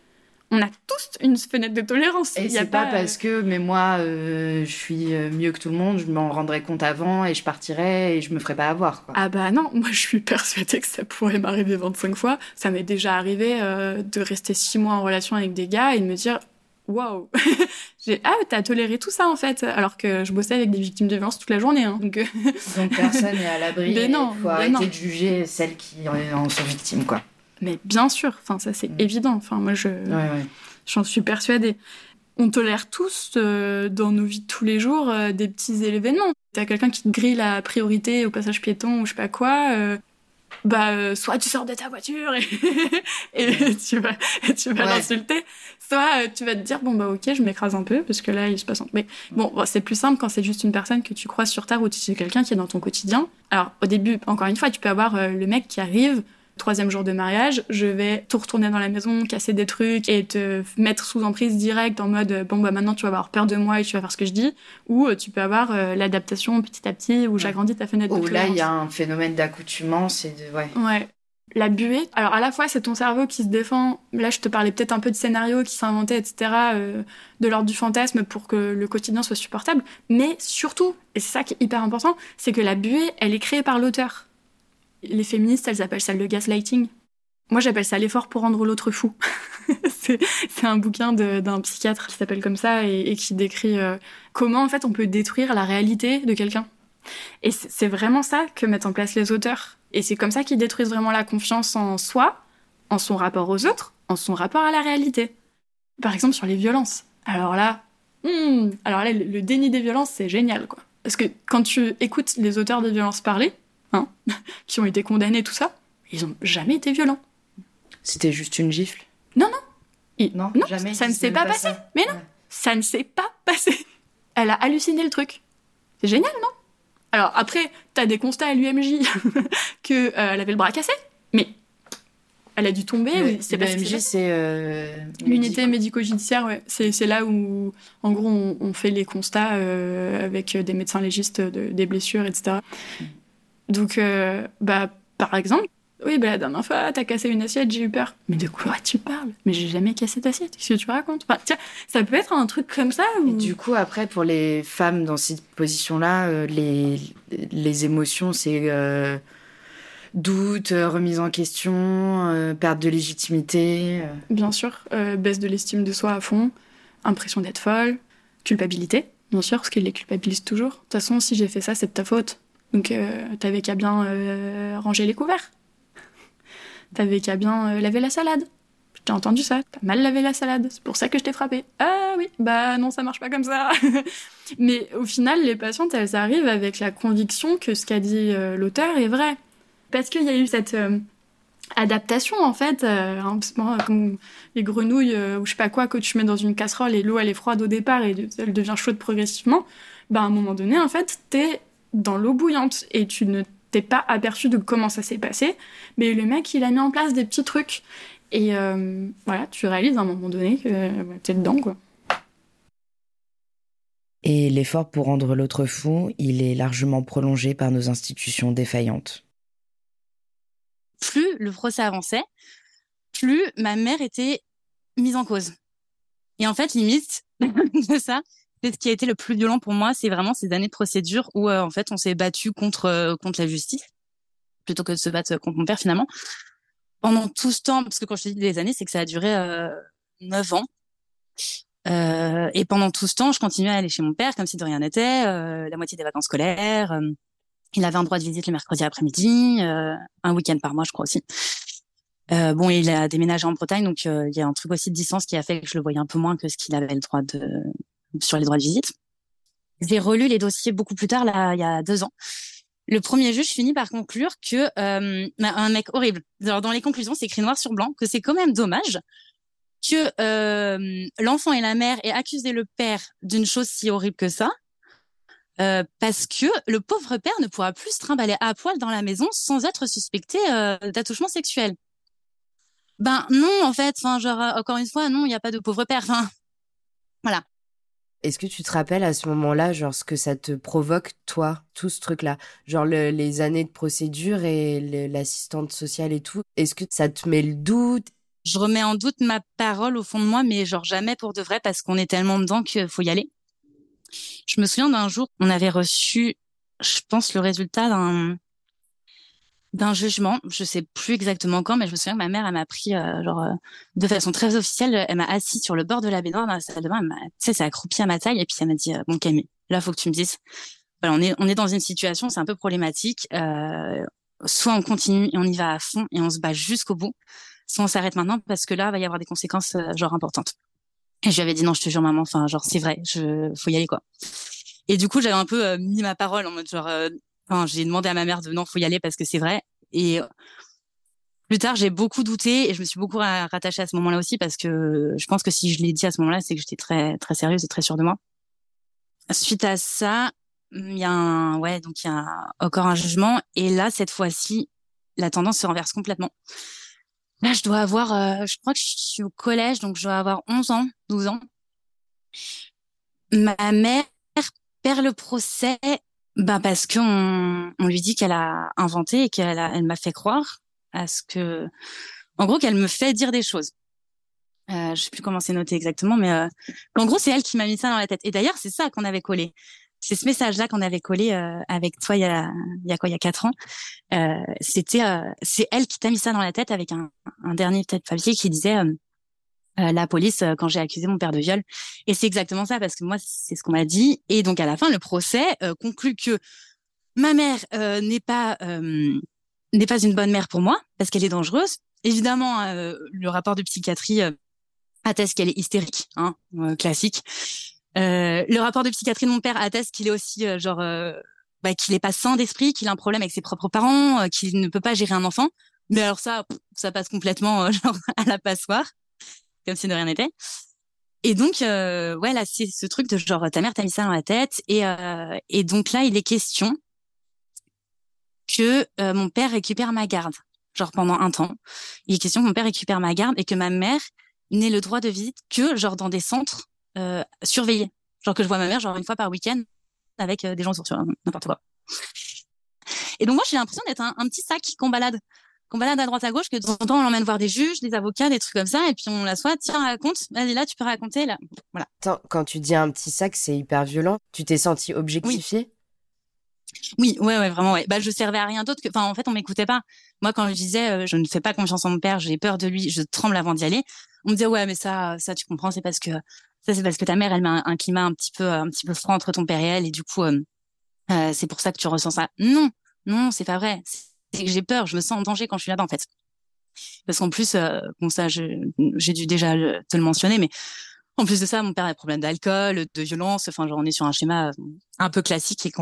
On a tous une fenêtre de tolérance. et Il y a c'est pas euh, parce que mais moi je suis mieux que tout le monde je m'en rendrai compte avant et je partirai et je me ferai pas avoir quoi. Ah bah non, moi je suis persuadée que ça pourrait m'arriver 25 fois. Ça m'est déjà arrivé de rester 6 mois en relation avec des gars et de me dire waouh, j'ai ah t'as toléré tout ça en fait, alors que je bossais avec des victimes de violence toute la journée. Hein, donc euh, donc personne n'est à l'abri Mais non, faut arrêter non. de juger celles qui en sont victimes quoi. mais bien sûr, enfin ça c'est Mm. évident. Enfin moi je Ouais, ouais. j'en suis persuadée. On tolère tous euh, dans nos vies de tous les jours euh, des petits événements. T'as quelqu'un qui te grille la priorité au passage piéton ou je sais pas quoi. euh, bah euh, soit tu sors de ta voiture et, et tu vas et tu vas Ouais. l'insulter soit euh, tu vas te dire bon bah ok je m'écrase un peu parce que là il se passe un... mais bon bon, c'est plus simple quand c'est juste une personne que tu croises sur ta route c'est quelqu'un qui est dans ton quotidien alors au début encore une fois tu peux avoir euh, le mec qui arrive troisième jour de mariage, je vais tout retourner dans la maison, casser des trucs et te mettre sous emprise directe en mode bon bah maintenant tu vas avoir peur de moi et tu vas faire ce que je dis, ou euh, tu peux avoir euh, l'adaptation petit à petit où j'agrandis ta fenêtre de Ou là il y a un phénomène d'accoutumance et de ouais. Ouais. La buée, alors à la fois c'est ton cerveau qui se défend, là je te parlais peut-être un peu de scénarios qui s'inventaient, etc., euh, de l'ordre du fantasme pour que le quotidien soit supportable, mais surtout, et c'est ça qui est hyper important, c'est que la buée, elle est créée par l'auteur. Les féministes, elles appellent ça le gaslighting. Moi j'appelle ça l'effort pour rendre l'autre fou. c'est un bouquin d'un psychiatre qui s'appelle comme ça et, qui décrit euh, comment en fait on peut détruire la réalité de quelqu'un. Et c'est vraiment ça que mettent en place les auteurs. Et c'est comme ça qu'ils détruisent vraiment la confiance en soi, en son rapport aux autres, en son rapport à la réalité. Par exemple, sur les violences. Alors là, hmm, alors là, le déni des violences, c'est génial, quoi. Parce que quand tu écoutes les auteurs des violences parler, hein, qui ont été condamnés, tout ça, ils ont jamais été violents. C'était juste une gifle? Ils- Non, non jamais. ça ne s'est pas passé. ça. Mais non. Ouais. ça ne s'est pas passé. Elle a halluciné le truc. C'est génial, non? Alors après, t'as des constats à l'UMJ que euh, elle avait le bras cassé, mais elle a dû tomber. Oui, c'est pas euh, L'unité médico-judiciaire, ouais. c'est là où, en gros, on, on fait les constats euh, avec des médecins légistes de- des blessures, etc. Donc, euh, bah, par exemple, oui, bah, la dernière fois, t'as cassé une assiette, j'ai eu peur. Mais de quoi tu parles? Mais j'ai jamais cassé d'assiette, qu'est-ce que tu racontes? Enfin, tiens, Ça peut être un truc comme ça Et du coup, après, pour les femmes dans cette position-là, euh, les, les émotions, c'est euh, doute, euh, remise en question, euh, perte de légitimité. Bien sûr, baisse de l'estime de soi à fond, impression d'être folle, culpabilité, bien sûr, parce qu'ils les culpabilisent toujours. De toute façon, si j'ai fait ça, c'est de ta faute. Donc, euh, t'avais qu'à bien euh, ranger les couverts. T'avais qu'à bien euh, laver la salade. J'ai entendu ça, t'as mal lavé la salade, c'est pour ça que je t'ai frappé. Ah oui, bah non, ça marche pas comme ça. Mais au final, les patientes, elles arrivent avec la conviction que ce qu'a dit l'auteur est vrai. Parce qu'il y a eu cette adaptation, en fait, euh, euh, comme les grenouilles ou je sais pas quoi que tu mets dans une casserole et l'eau elle est froide au départ et elle devient chaude progressivement, bah à un moment donné en fait t'es dans l'eau bouillante et tu ne t'es pas aperçu de comment ça s'est passé, mais le mec il a mis en place des petits trucs et euh, voilà tu réalises à un moment donné que euh, t'es dedans quoi. Et l'effort pour rendre l'autre fou, il est largement prolongé par nos institutions défaillantes. plus le procès avançait, plus ma mère était mise en cause. Et en fait, limite de ça, ce qui a été le plus violent pour moi, c'est vraiment ces années de procédure où euh, en fait on s'est battu contre euh, contre la justice plutôt que de se battre contre mon père finalement. Pendant tout ce temps, parce que quand je te dis des années, c'est que ça a duré euh, neuf ans. Euh, et pendant tout ce temps, je continuais à aller chez mon père comme si de rien n'était, euh, la moitié des vacances scolaires. euh, il avait un droit de visite le mercredi après-midi, euh, un week-end par mois, je crois aussi. Euh, bon, il a déménagé en Bretagne, donc euh, il y a un truc aussi de distance qui a fait que je le voyais un peu moins que ce qu'il avait le droit de sur les droits de visite. J'ai relu les dossiers beaucoup plus tard, là, il y a deux ans. Le premier juge finit par conclure que euh, un mec horrible. Alors dans les conclusions, c'est écrit noir sur blanc que c'est quand même dommage que euh, l'enfant et la mère aient accusé le père d'une chose si horrible que ça, euh, parce que le pauvre père ne pourra plus se trimballer à poil dans la maison sans être suspecté d'attouchement sexuel. Ben non, en fait, enfin genre encore une fois, non, il n'y a pas de pauvre père. Enfin, voilà. Est-ce que tu te rappelles à ce moment-là, genre, ce que ça te provoque, toi, tout ce truc-là? Genre, les années de procédure et l'assistante sociale et tout. Est-ce que ça te met le doute? Je remets en doute ma parole au fond de moi, mais genre jamais pour de vrai parce qu'on est tellement dedans qu'il faut y aller. Je me souviens d'un jour, on avait reçu, je pense, le résultat d'un d'un jugement. Je sais plus exactement quand, mais je me souviens que ma mère, elle m'a pris, euh, genre, euh, de façon très officielle, elle m'a assis sur le bord de la baignoire dans la salle de bain. Tu sais, c'est accroupi à ma taille, et puis elle m'a dit, euh, bon Camille, là, faut que tu me dises. Voilà, on est, on est dans une situation, c'est un peu problématique. soit on continue et on y va à fond et on se bat jusqu'au bout, soit on s'arrête maintenant parce que là, il va y avoir des conséquences, genre, importantes. Et je lui avais dit, non, je te jure, maman, enfin, genre, c'est vrai, je, faut y aller, quoi. Et du coup, j'avais un peu mis ma parole en mode genre, Enfin, j'ai demandé à ma mère de non, faut y aller parce que c'est vrai. Et euh, plus tard, j'ai beaucoup douté et je me suis beaucoup rattachée à ce moment-là aussi parce que je pense que si je l'ai dit à ce moment-là, c'est que j'étais très très sérieuse et très sûre de moi. Suite à ça, il y a un ouais, donc il y a encore un jugement et là cette fois-ci, la tendance se renverse complètement. Là, je dois avoir euh, je crois que je suis au collège donc je dois avoir 11 ans, 12 ans. Ma mère perd le procès bah parce qu'on on lui dit qu'elle a inventé et qu'elle a, elle m'a fait croire à ce que, en gros, qu'elle me fait dire des choses. Euh, je sais plus comment c'est noté exactement, mais euh, en gros, c'est elle qui m'a mis ça dans la tête. Et d'ailleurs, c'est ça qu'on avait collé. C'est ce message-là qu'on avait collé euh, avec toi il y a, il y a quoi, il y a quatre ans. Euh, c'était, euh, c'est elle qui t'a mis ça dans la tête avec un, un dernier peut-être papier qui disait euh, la police euh, quand j'ai accusé mon père de viol. Et c'est exactement ça parce que moi c'est ce qu'on m'a dit. Et donc à la fin le procès euh, conclut que ma mère n'est pas n'est pas une bonne mère pour moi parce qu'elle est dangereuse. Évidemment le rapport de psychiatrie atteste qu'elle est hystérique, hein, classique. le rapport de psychiatrie de mon père atteste qu'il est aussi genre bah, qu'il est pas sain d'esprit, qu'il a un problème avec ses propres parents, qu'il ne peut pas gérer un enfant. Mais alors ça, ça passe complètement genre à la passoire comme si de rien n'était. Et donc, euh, ouais, là, c'est ce truc de genre, ta mère t'a mis ça dans la tête. Et, euh, et donc là, il est question que euh, mon père récupère ma garde, genre pendant un temps. Il est question que mon père récupère ma garde et que ma mère n'ait le droit de visite que genre dans des centres euh, surveillés. Genre que je vois ma mère genre une fois par week-end avec euh, des gens sur n'importe quoi. Et donc moi, j'ai l'impression d'être un, un, petit sac qu'on balade qu'on balade à droite à gauche, que de temps en temps on l'emmène voir des juges, des avocats, des trucs comme ça, et puis on la soit, tiens, raconte, vas-y là, tu peux raconter, là. Voilà. Attends, quand tu dis un petit sac, c'est hyper violent. Tu t'es senti objectifié? Oui. Oui, ouais, ouais, vraiment, ouais. Bah, je servais à rien d'autre que, enfin, en fait, on m'écoutait pas. Moi, quand je disais, euh, je ne fais pas confiance en mon père, j'ai peur de lui, je tremble avant d'y aller, on me disait, ouais, mais ça, ça, tu comprends, c'est parce que, ça, c'est parce que ta mère, elle met un, climat un petit peu, un petit peu froid entre ton père et elle, et du coup, euh, euh, c'est pour ça que tu ressens ça. Non, non, c'est pas vrai c'est que j'ai peur, je me sens en danger quand je suis là-bas en fait. Parce qu'en plus, euh, bon ça, j'ai dû déjà te le mentionner, mais en plus de ça, mon père a des problèmes d'alcool, de violence. Enfin, on est sur un schéma euh, un peu classique et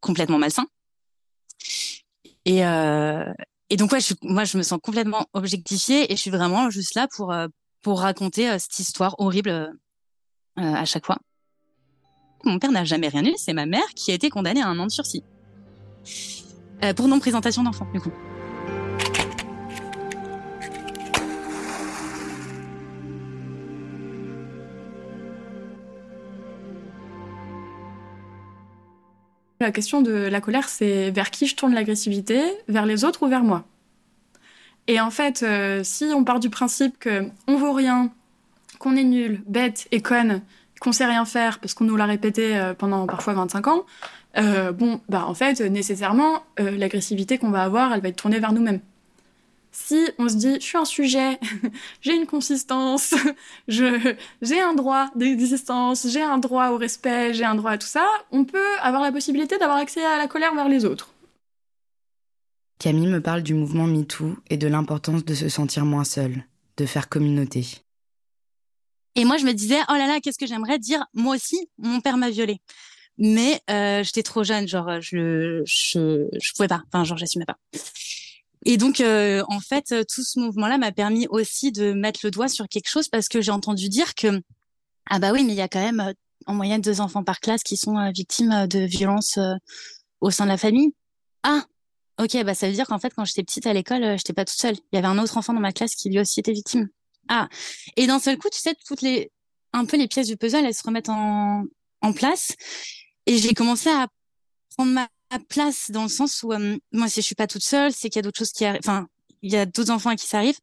complètement malsain. Et, euh, donc moi, je me sens complètement objectifiée et je suis vraiment juste là pour pour raconter cette histoire horrible à chaque fois. Mon père n'a jamais rien eu, c'est ma mère qui a été condamnée à un an de sursis. Euh, pour non-présentation d'enfants, du coup. La question de la colère, c'est vers qui je tourne l'agressivité, vers les autres ou vers moi? Et en fait, euh, si on part du principe que on vaut rien, qu'on est nul, bête et conne, qu'on sait rien faire parce qu'on nous l'a répété euh, pendant parfois 25 ans, euh, bon, bah en fait, nécessairement, euh, l'agressivité qu'on va avoir, elle va être tournée vers nous-mêmes. Si on se dit, je suis un sujet, j'ai une consistance, je, j'ai un droit d'existence, j'ai un droit au respect, j'ai un droit à tout ça, on peut avoir la possibilité d'avoir accès à la colère vers les autres. Camille me parle du mouvement MeToo et de l'importance de se sentir moins seule, de faire communauté. Et moi, je me disais, oh là là, qu'est-ce que j'aimerais dire, moi aussi, mon père m'a violée mais euh, j'étais trop jeune, genre je je je pouvais pas, enfin genre j'assumais pas. Et donc euh, en fait tout ce mouvement-là m'a permis aussi de mettre le doigt sur quelque chose parce que j'ai entendu dire que ah bah oui mais il y a quand même en moyenne deux enfants par classe qui sont victimes de violences au sein de la famille. Ah, ok, bah ça veut dire qu'en fait, quand j'étais petite à l'école, j'étais pas toute seule. Il y avait un autre enfant dans ma classe qui lui aussi était victime. Ah, et d'un seul coup, tu sais, toutes les, un peu les pièces du puzzle, elles se remettent en, en place. Et j'ai commencé à prendre ma place dans le sens où moi, si je suis pas toute seule, c'est qu'il y a d'autres choses qui arrivent. Enfin, il y a d'autres enfants à qui ça arrive.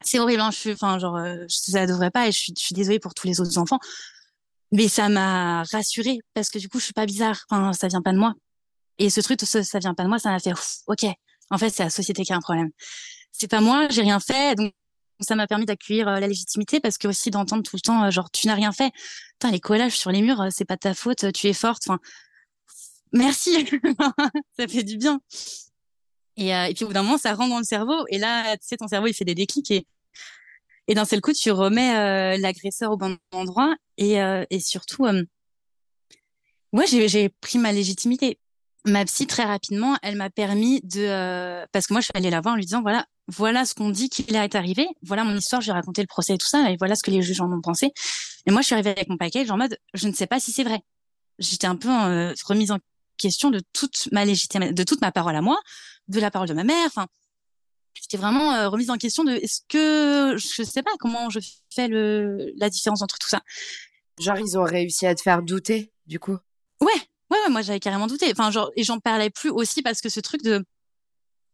C'est horrible, hein, je suis, enfin, genre, ça devrait pas et je suis, désolée pour tous les autres enfants. Mais ça m'a rassurée parce que du coup, je suis pas bizarre. Enfin, ça vient pas de moi. Et ce truc, ça, ça vient pas de moi, ça m'a fait, ok, en fait, c'est la société qui a un problème. C'est pas moi, j'ai rien fait, donc ça m'a permis d'accueillir la légitimité parce que aussi d'entendre tout le temps, genre, tu n'as rien fait. Putain, les collages sur les murs, c'est pas ta faute, tu es forte. Enfin, merci, ça fait du bien. Et, puis au bout d'un moment, ça rentre dans le cerveau. Et là, tu sais, ton cerveau, il fait des déclics et d'un seul coup, tu remets l'agresseur au bon endroit et, surtout, ouais, j'ai pris ma légitimité ma psy très rapidement, elle m'a permis de euh, parce que moi je suis allée la voir en lui disant voilà voilà ce qu'on dit qu'il est arrivé, voilà mon histoire, je lui ai raconté le procès et tout ça et voilà ce que les juges en ont pensé. Et moi je suis arrivée avec mon paquet en mode je ne sais pas si c'est vrai. J'étais un peu euh, remise en question de toute ma légitimité, de toute ma parole à moi, de la parole de ma mère, enfin j'étais vraiment euh, remise en question de est-ce que je sais pas comment je fais le la différence entre tout ça. Genre ils ont réussi à te faire douter du coup? Ouais, Ouais, moi j'avais carrément douté. Enfin, genre, et j'en parlais plus aussi parce que ce truc de,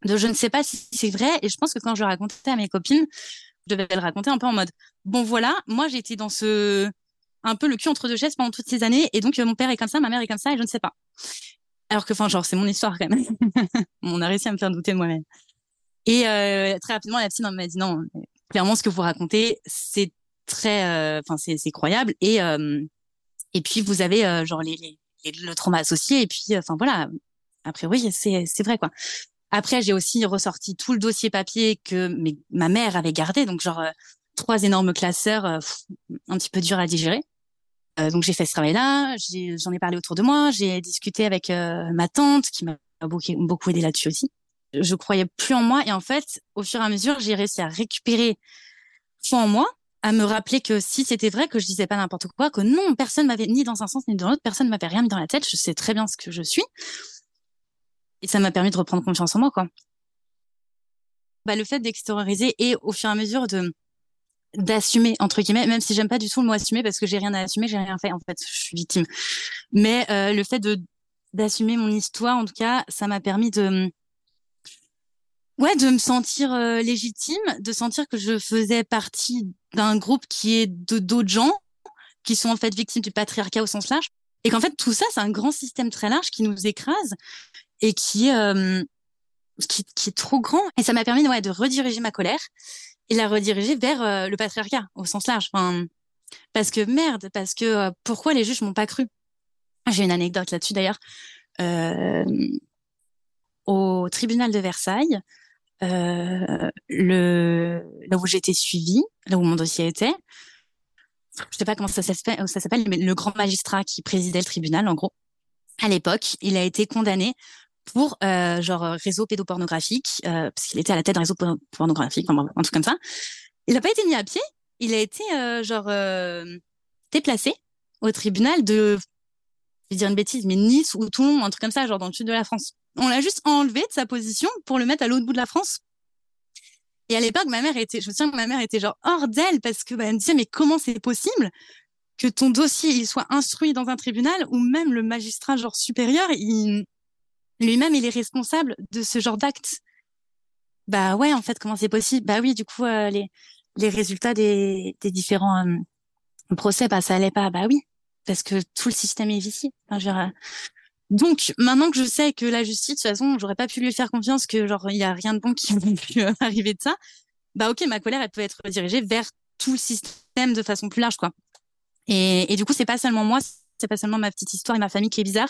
de je ne sais pas si c'est vrai. Et je pense que quand je le racontais à mes copines, je devais le raconter un peu en mode bon voilà, moi été dans ce un peu le cul entre deux chaises pendant toutes ces années et donc mon père est comme ça, ma mère est comme ça et je ne sais pas. Alors que enfin genre c'est mon histoire quand même. On a réussi à me faire douter moi-même. Et euh, très rapidement la psy m'a dit non, clairement ce que vous racontez c'est très euh, enfin c'est croyable et euh, puis vous avez euh, genre les, le trauma associé. Et puis, enfin voilà, oui, c'est c'est vrai quoi. Après, j'ai aussi ressorti tout le dossier papier que ma mère avait gardé, donc genre euh, trois énormes classeurs, euh, un petit peu dur à digérer. Euh, donc j'ai fait ce travail-là, j'en ai, parlé autour de moi, j'ai discuté avec ma tante qui m'a beaucoup, beaucoup aidé là-dessus aussi. Je croyais plus en moi et en fait, au fur et à mesure, j'ai réussi à récupérer foi en moi à me rappeler que si c'était vrai, que je disais pas n'importe quoi, que non, personne m'avait ni dans un sens ni dans l'autre, personne m'avait rien mis dans la tête, je sais très bien ce que je suis. Et ça m'a permis de reprendre confiance en moi, quoi. Bah, le fait d'extérioriser et au fur et à mesure de d'assumer entre guillemets, même si j'aime pas du tout le mot assumer parce que j'ai rien à assumer, j'ai rien fait en fait, je suis victime. Mais euh, le fait de d'assumer mon histoire, en tout cas, ça m'a permis de ouais, de me sentir euh, légitime, de sentir que je faisais partie d'un groupe qui est de d'autres gens qui sont en fait victimes du patriarcat au sens large, et qu'en fait tout ça c'est un grand système très large qui nous écrase et qui euh, qui, qui, est trop grand. Et ça m'a permis ouais, de rediriger ma colère et la rediriger vers euh, le patriarcat au sens large. Enfin, parce que merde, parce que pourquoi les juges m'ont pas cru? J'ai une anecdote là-dessus d'ailleurs. au tribunal de Versailles, euh, le là où j'étais suivie, là où mon dossier était. Je sais pas comment ça s'appelle, mais le grand magistrat qui présidait le tribunal, en gros, à l'époque, il a été condamné pour euh, genre réseau pédopornographique, euh, parce qu'il était à la tête d'un réseau pornographique, enfin, un truc comme ça. Il n'a pas été mis à pied, il a été euh, genre euh, déplacé au tribunal de, je vais dire une bêtise, mais Nice ou Toulon, un truc comme ça, genre dans le sud de la France. On l'a juste enlevé de sa position pour le mettre à l'autre bout de la France. Et à l'époque, ma mère était, je me souviens que ma mère était genre hors d'elle parce que bah, elle me disait mais comment c'est possible que ton dossier il soit instruit dans un tribunal ou même le magistrat genre supérieur, il lui-même il est responsable de ce genre d'acte. Bah ouais, en fait, comment c'est possible? Bah oui, du coup euh, les résultats des différents euh, procès, bah ça allait pas. Bah oui, parce que tout le système est vicié. Enfin, veux dire, donc maintenant que je sais que la justice, de toute façon, j'aurais pas pu lui faire confiance que genre il y a rien de bon qui aurait pu euh, arriver de ça. Bah ok, ma colère elle peut être dirigée vers tout le système de façon plus large quoi. Et, et du coup c'est pas seulement moi, c'est pas seulement ma petite histoire et ma famille qui est bizarre.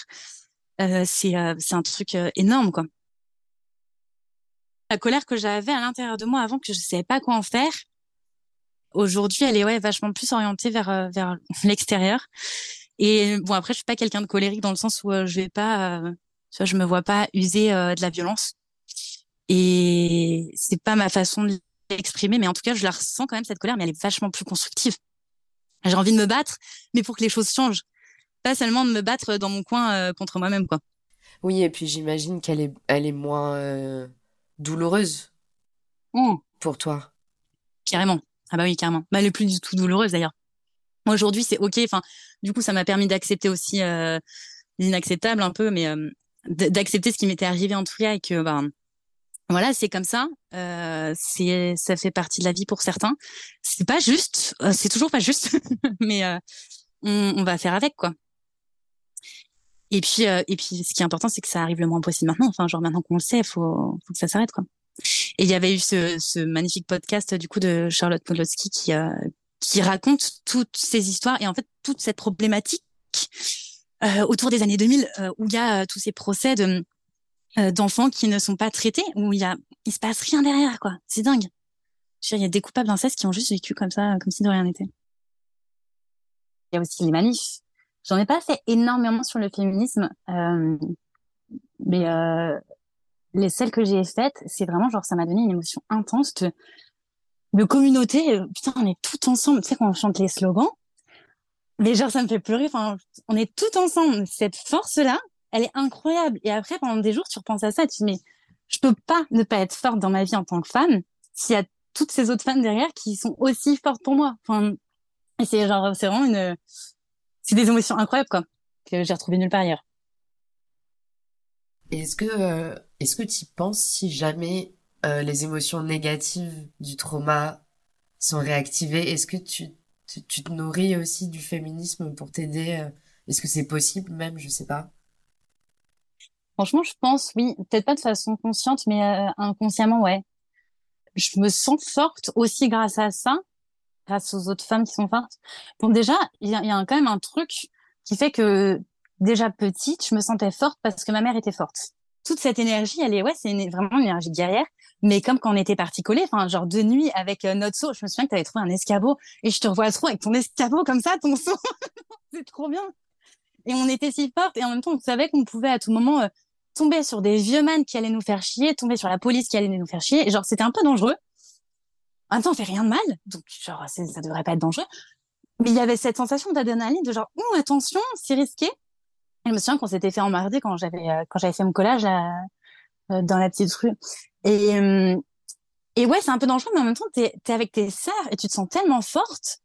Euh, c'est euh, c'est un truc euh, énorme quoi. La colère que j'avais à l'intérieur de moi avant que je savais pas quoi en faire, aujourd'hui elle est ouais vachement plus orientée vers vers l'extérieur. Et bon, après, je suis pas quelqu'un de colérique dans le sens où euh, je vais pas, tu vois, je me vois pas user de la violence. Et c'est pas ma façon de l'exprimer, mais en tout cas, je la ressens quand même cette colère, mais elle est vachement plus constructive. J'ai envie de me battre, mais pour que les choses changent. Pas seulement de me battre dans mon coin contre moi-même, quoi. Oui, et puis j'imagine qu'elle est, elle est moins douloureuse mmh. pour toi. Carrément. Ah bah oui, carrément. Bah, elle est plus du tout douloureuse d'ailleurs. Aujourd'hui, c'est ok. Enfin, du coup, ça m'a permis d'accepter aussi euh, l'inacceptable un peu, mais euh, d'accepter ce qui m'était arrivé en tout cas et que bah, voilà, c'est comme ça. Euh, c'est ça fait partie de la vie pour certains. C'est pas juste. Euh, c'est toujours pas juste, mais euh, on, on, va faire avec quoi. Et puis et puis, ce qui est important, c'est que ça arrive le moins possible maintenant. Enfin, genre maintenant qu'on le sait, faut faut que ça s'arrête quoi. Et il y avait eu ce, ce magnifique podcast du coup de Charlotte Podolsky qui qui raconte toutes ces histoires et en fait toute cette problématique euh, autour des années 2000 euh, où il y a euh, tous ces procès de euh, d'enfants qui ne sont pas traités où il y a il se passe rien derrière quoi c'est dingue il y a des coupables d'inceste qui ont juste vécu comme ça comme si de rien n'était il y a aussi les manifs j'en ai pas fait énormément sur le féminisme mais les celles que j'ai faites c'est vraiment genre ça m'a donné une émotion intense de communauté. Euh, putain, on est tout ensemble. Tu sais, quand on chante les slogans, mais genre, ça me fait pleurer. Enfin, on est tout ensemble. Cette force-là, elle est incroyable. Et après, pendant des jours, tu repenses à ça, tu te dis, mais je peux pas ne pas être forte dans ma vie en tant que femme s'il y a toutes ces autres femmes derrière qui sont aussi fortes pour moi. Enfin, et c'est genre, c'est vraiment une, c'est des émotions incroyables, quoi, que j'ai retrouvées nulle part ailleurs. Est-ce que, euh, est-ce que tu penses si jamais euh, les émotions négatives du trauma sont réactivées. Est-ce que tu, tu, tu, te nourris aussi du féminisme pour t'aider euh, Est-ce que c'est possible même Je sais pas? Franchement, je pense oui, peut-être pas de façon consciente, mais euh, inconsciemment, ouais. Je me sens forte aussi grâce à ça, grâce aux autres femmes qui sont fortes. Bon, déjà, il y a, quand même un truc qui fait que déjà petite, je me sentais forte parce que ma mère était forte. Toute cette énergie, elle est ouais, c'est vraiment une énergie guerrière. Mais comme quand on était parti coller, enfin, genre de nuit avec euh, notre seau, je me souviens que tu avais trouvé un escabeau et je te revois trop avec ton escabeau comme ça, ton seau. c'est trop bien. Et on était si fortes et en même temps, on savait qu'on pouvait à tout moment euh, tomber sur des vieux man qui allaient nous faire chier, tomber sur la police qui allait nous faire chier. Et genre, c'était un peu dangereux. En temps, on fait rien de mal. Donc, genre, ça devrait pas être dangereux. Mais il y avait cette sensation d'adrénaline de genre, oh, attention, c'est risqué. Et je me souviens qu'on s'était fait emmerder quand j'avais, euh, quand fait mon collage à, dans la petite rue. Et, euh, et ouais, c'est un peu dangereux, mais en même temps, t'es es avec tes sœurs et tu te sens tellement forte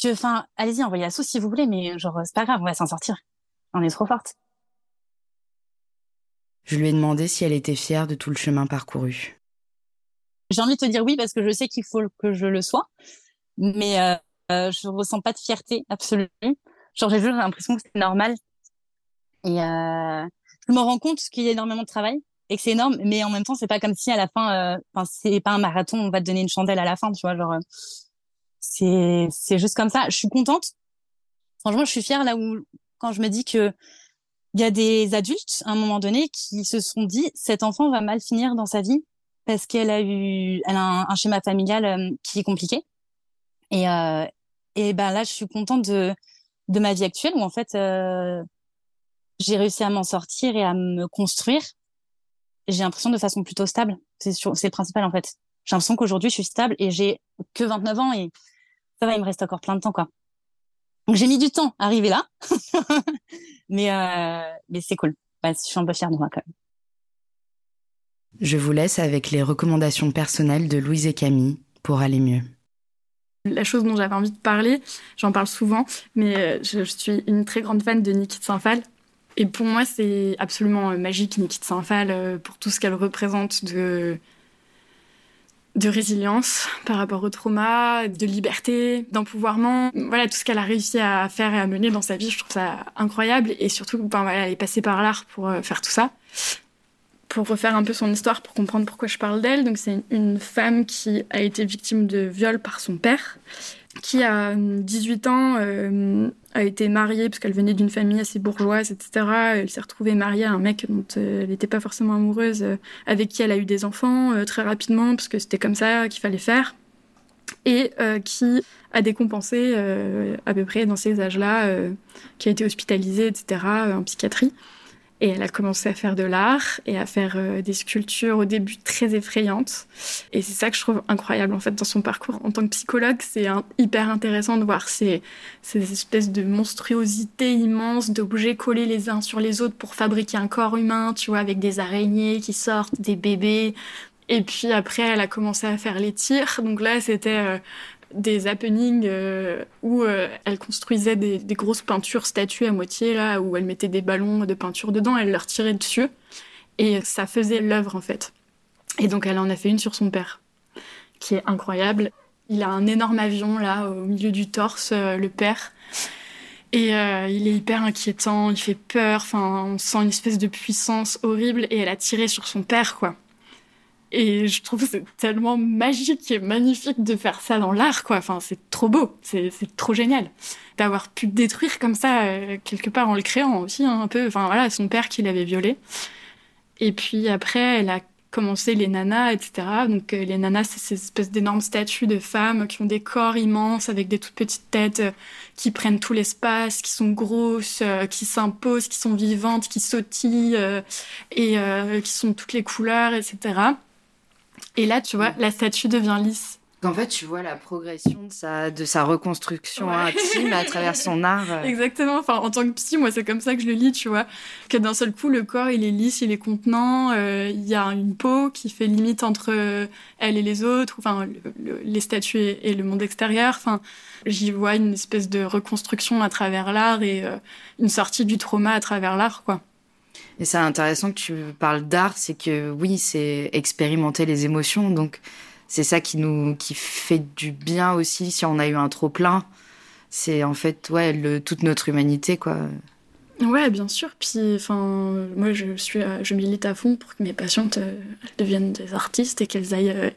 que, enfin, allez-y, envoyez la sauce si vous voulez, mais genre, c'est pas grave, on va s'en sortir. On est trop forte. Je lui ai demandé si elle était fière de tout le chemin parcouru. J'ai envie de te dire oui parce que je sais qu'il faut que je le sois, mais euh, euh, je ressens pas de fierté absolue. Genre j'ai juste l'impression que c'est normal. Et euh, je me rends compte qu'il y a énormément de travail et que c'est énorme mais en même temps c'est pas comme si à la fin euh, enfin c'est pas un marathon on va te donner une chandelle à la fin tu vois genre euh, c'est c'est juste comme ça je suis contente franchement je suis fière là où quand je me dis que il y a des adultes à un moment donné qui se sont dit cet enfant va mal finir dans sa vie parce qu'elle a eu elle a un, schéma familial euh, qui est compliqué et euh, et ben là je suis contente de de ma vie actuelle où en fait j'ai réussi à m'en sortir et à me construire j'ai l'impression de façon plutôt stable. C'est c'est le principal en fait. J'ai l'impression qu'aujourd'hui je suis stable et j'ai que 29 ans et ça va, il me reste encore plein de temps quoi. Donc j'ai mis du temps à arriver là, mais euh, mais c'est cool. je suis un peu fière de moi quand même. Je vous laisse avec les recommandations personnelles de Louise et Camille pour aller mieux. La chose dont j'avais envie de parler, j'en parle souvent, mais euh, je, suis une très grande fan de Niki Saint-Phal. Et pour moi, c'est absolument euh, magique, Nikita Saint-Phal, euh, pour tout ce qu'elle représente de, de résilience par rapport au trauma, de liberté, d'empouvoirment. Voilà, tout ce qu'elle a réussi à faire et à mener dans sa vie, je trouve ça incroyable. Et surtout, ben, voilà, elle est passée par l'art pour faire tout ça. Pour refaire un peu son histoire, pour comprendre pourquoi je parle d'elle. Donc, c'est une femme qui a été victime de viol par son père qui a 18 ans euh, a été mariée parce qu'elle venait d'une famille assez bourgeoise, etc. Elle s'est retrouvée mariée à un mec dont euh, elle n'était pas forcément amoureuse, euh, avec qui elle a eu des enfants euh, très rapidement parce que c'était comme ça qu'il fallait faire, et euh, qui a décompensé à peu près dans ces âges-là, qui a été hospitalisée, etc. en psychiatrie. Et elle a commencé à faire de l'art et à faire euh, des sculptures au début très effrayantes. Et c'est ça que je trouve incroyable en fait dans son parcours. En tant que psychologue, c'est hyper intéressant de voir ces, ces espèces de monstruosités immenses d'objets collés les uns sur les autres pour fabriquer un corps humain, tu vois, avec des araignées qui sortent, des bébés. Et puis après, elle a commencé à faire les tirs. Donc là, c'était euh, des happenings euh, où euh, elle construisait des, grosses peintures statues à moitié là où elle mettait des ballons de peinture dedans elle leur tirait dessus. Et ça faisait l'œuvre en fait. Et donc elle en a fait une sur son père qui est incroyable. Il a un énorme avion là au milieu du torse euh, le père. Et il est hyper inquiétant il fait peur enfin on sent une espèce de puissance horrible et elle a tiré sur son père quoi et je trouve que c'est tellement magique et magnifique de faire ça dans l'art, quoi. Enfin, c'est trop beau, c'est trop génial d'avoir pu détruire comme ça euh, quelque part en le créant aussi hein, un peu. Enfin voilà, son père qui l'avait violé. Et puis après, elle a commencé les nanas, etc. Donc euh, les nanas, c'est ces espèces d'énormes statues de femmes qui ont des corps immenses avec des toutes petites têtes euh, qui prennent tout l'espace, qui sont grosses, qui s'imposent, qui sont vivantes, qui sautillent et qui sont toutes les couleurs, etc. Et là, tu vois, mm. la statue devient lisse. En fait, tu vois la progression de sa, de sa reconstruction intime à travers son art. Euh. Exactement. Enfin, en tant que psy, moi, c'est comme ça que je le lis, tu vois. Que d'un seul coup, le corps, il est lisse, il est contenant. Euh, il y a une peau qui fait limite entre euh, elle et les autres, enfin, les statues et, le monde extérieur. Enfin, j'y vois une espèce de reconstruction à travers l'art et une sortie du trauma à travers l'art, quoi. Et c'est intéressant que tu parles d'art, c'est que oui, c'est expérimenter les émotions, donc c'est ça qui nous qui fait du bien aussi si on a eu un trop plein. C'est en fait ouais toute notre humanité quoi. Ouais, bien sûr. Puis, enfin, moi, je suis, je milite à fond pour que mes patientes euh, deviennent des artistes et qu'elles aillent euh,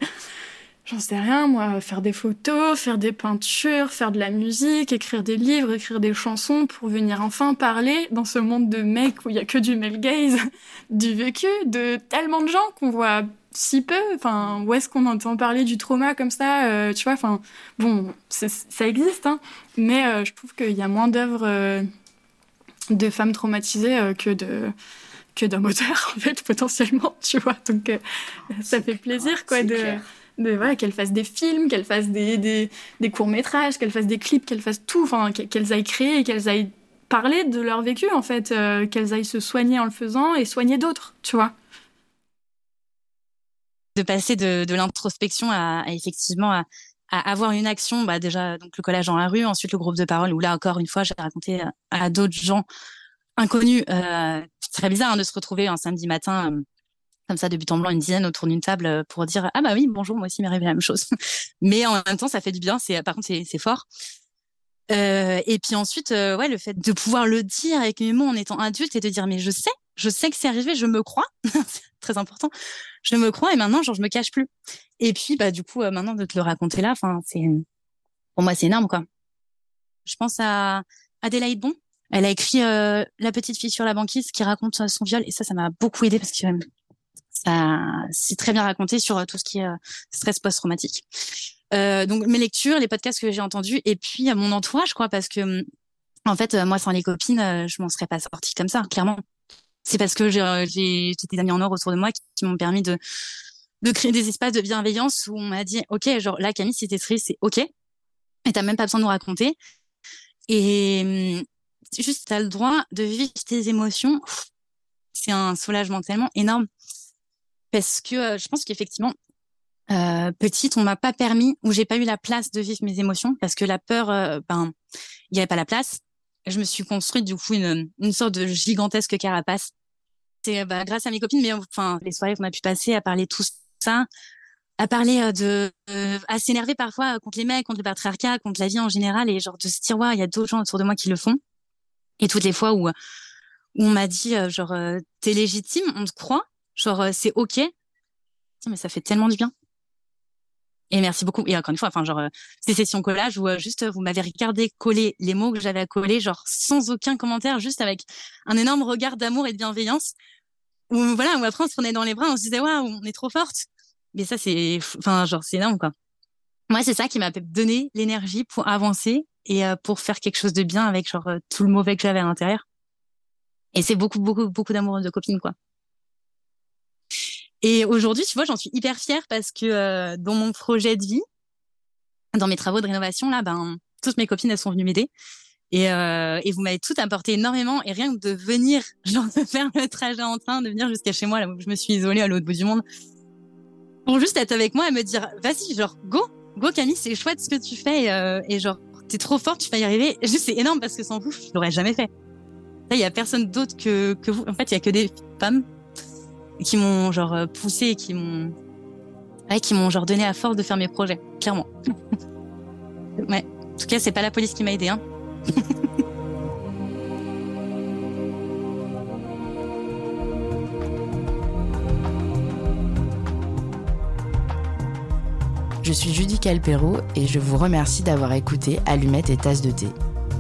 j'en sais rien, moi, faire des photos, faire des peintures, faire de la musique, écrire des livres, écrire des chansons pour venir enfin parler dans ce monde de mecs où il y a que du male gaze, du vécu, de tellement de gens qu'on voit si peu. Enfin, où est-ce qu'on entend parler du trauma comme ça euh, Tu vois, enfin, bon, ça existe, hein, mais euh, je trouve qu'il y a moins d'œuvres euh, de femmes traumatisées que de que d'un moteur en fait potentiellement tu vois. Donc ça fait plaisir quoi de voilà, qu'elles fassent des films, qu'elles fassent des, des, courts-métrages, qu'elles fassent des clips, qu'elles fassent tout, enfin, qu'elles aillent créer, qu'elles aillent parler de leur vécu, en fait, euh, qu'elles aillent se soigner en le faisant et soigner d'autres, tu vois. De passer de, l'introspection à, effectivement à, avoir une action, bah déjà donc le collage dans la rue, ensuite le groupe de parole où là encore une fois j'ai raconté à, d'autres gens inconnus. Euh, c'est très bizarre hein, de se retrouver un samedi matin euh, comme ça de but en blanc une dizaine autour d'une table euh, pour dire ah bah oui bonjour moi aussi m'est arrivé la même chose. Mais en même temps ça fait du bien c'est par contre c'est fort. Euh, et puis ensuite euh, ouais le fait de pouvoir le dire avec mes mots en étant adulte et de dire mais je sais je sais que c'est arrivé je me crois. Très important. Je me crois et maintenant genre je me cache plus. Et puis bah du coup euh, maintenant de te le raconter là enfin c'est pour moi c'est énorme quoi. Je pense à Adélaïde Bon. Elle a écrit La petite fille sur la banquise qui raconte son viol. Et ça ça m'a beaucoup aidé parce que c'est très bien raconté sur euh, tout ce qui est euh, stress post-traumatique. Euh, donc mes lectures, les podcasts que j'ai entendus, et puis mon entourage, quoi, parce que hum, en fait, moi sans les copines, je m'en serais pas sortie comme ça, clairement. C'est parce que j'ai des amis en or autour de moi qui, m'ont permis de de créer des espaces de bienveillance où on m'a dit, ok, genre là Camille, si t'es triste, c'est ok, et t'as même pas besoin de nous raconter. Et hum, juste t'as le droit de vivre tes émotions. C'est un soulagement tellement énorme parce que euh, je pense qu'effectivement, euh, petite, on m'a pas permis ou j'ai pas eu la place de vivre mes émotions parce que la peur, euh, ben, il y avait pas la place. Je me suis construite du coup une, sorte de gigantesque carapace. C'est bah, grâce à mes copines, mais enfin les soirées qu'on a pu passer à parler tout ça, à parler de, à s'énerver parfois contre les mecs, contre le patriarcat, contre la vie en général et genre de se ouais, il y a d'autres gens autour de moi qui le font. Et toutes les fois où où on m'a dit genre t'es légitime, on te croit, Genre, euh, c'est OK. Mais ça fait tellement du bien. Et merci beaucoup. Et encore une fois, enfin, genre, euh, ces sessions collage où euh, juste vous m'avez regardé coller les mots que j'avais à coller, genre sans aucun commentaire, juste avec un énorme regard d'amour et de bienveillance. Où voilà, où après on se prenait dans les bras, on se disait waouh, on est trop forte. Mais ça, c'est, enfin, genre, c'est énorme quoi. Moi, c'est ça qui m'a donné l'énergie pour avancer et pour faire quelque chose de bien avec genre tout le mauvais que j'avais à l'intérieur. Et c'est beaucoup, beaucoup, beaucoup d'amour de copines, quoi. Et aujourd'hui, tu vois, j'en suis hyper fière parce que euh, dans mon projet de vie, dans mes travaux de rénovation, là, ben, toutes mes copines, elles sont venues m'aider. Et, euh, et vous m'avez tout apporté énormément. Et rien que de venir, genre de faire le trajet en train, de venir jusqu'à chez moi, là où je me suis isolée à l'autre bout du monde, pour juste être avec moi et me dire, vas-y, genre, go, go Camille, c'est chouette ce que tu fais. Et, euh, et genre, t'es trop forte, tu vas y arriver. Juste, c'est énorme parce que sans vous, je l'aurais jamais fait. Là, il y a personne d'autre que, que vous. En fait, il y a que des femmes qui m'ont genre euh, poussé et qui m'ont qui m'ont genre donné à force de faire mes projets, clairement. En tout cas, c'est pas la police qui m'a aidé, hein. Je suis Judy Calpero et je vous remercie d'avoir écouté Allumettes et Tasse de thé.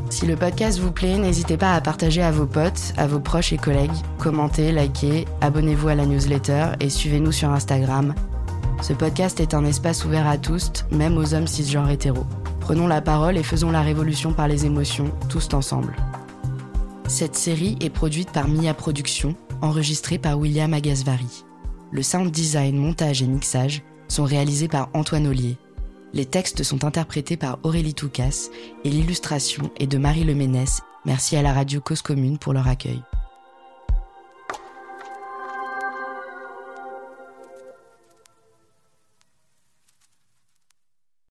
Si le podcast vous plaît, n'hésitez pas à partager à vos potes, à vos proches et collègues, commentez, likez, abonnez-vous à la newsletter et suivez-nous sur Instagram. Ce podcast est un espace ouvert à tous, même aux hommes cisgenres hétéros. Prenons la parole et faisons la révolution par les émotions, tous ensemble. Cette série est produite par Mia Productions, enregistrée par William Agasvari. Le sound design, montage et mixage sont réalisés par Antoine Ollier. Les textes sont interprétés par Aurélie Toucas et l'illustration est de Marie Leménès. Merci à la radio Cause Commune pour leur accueil.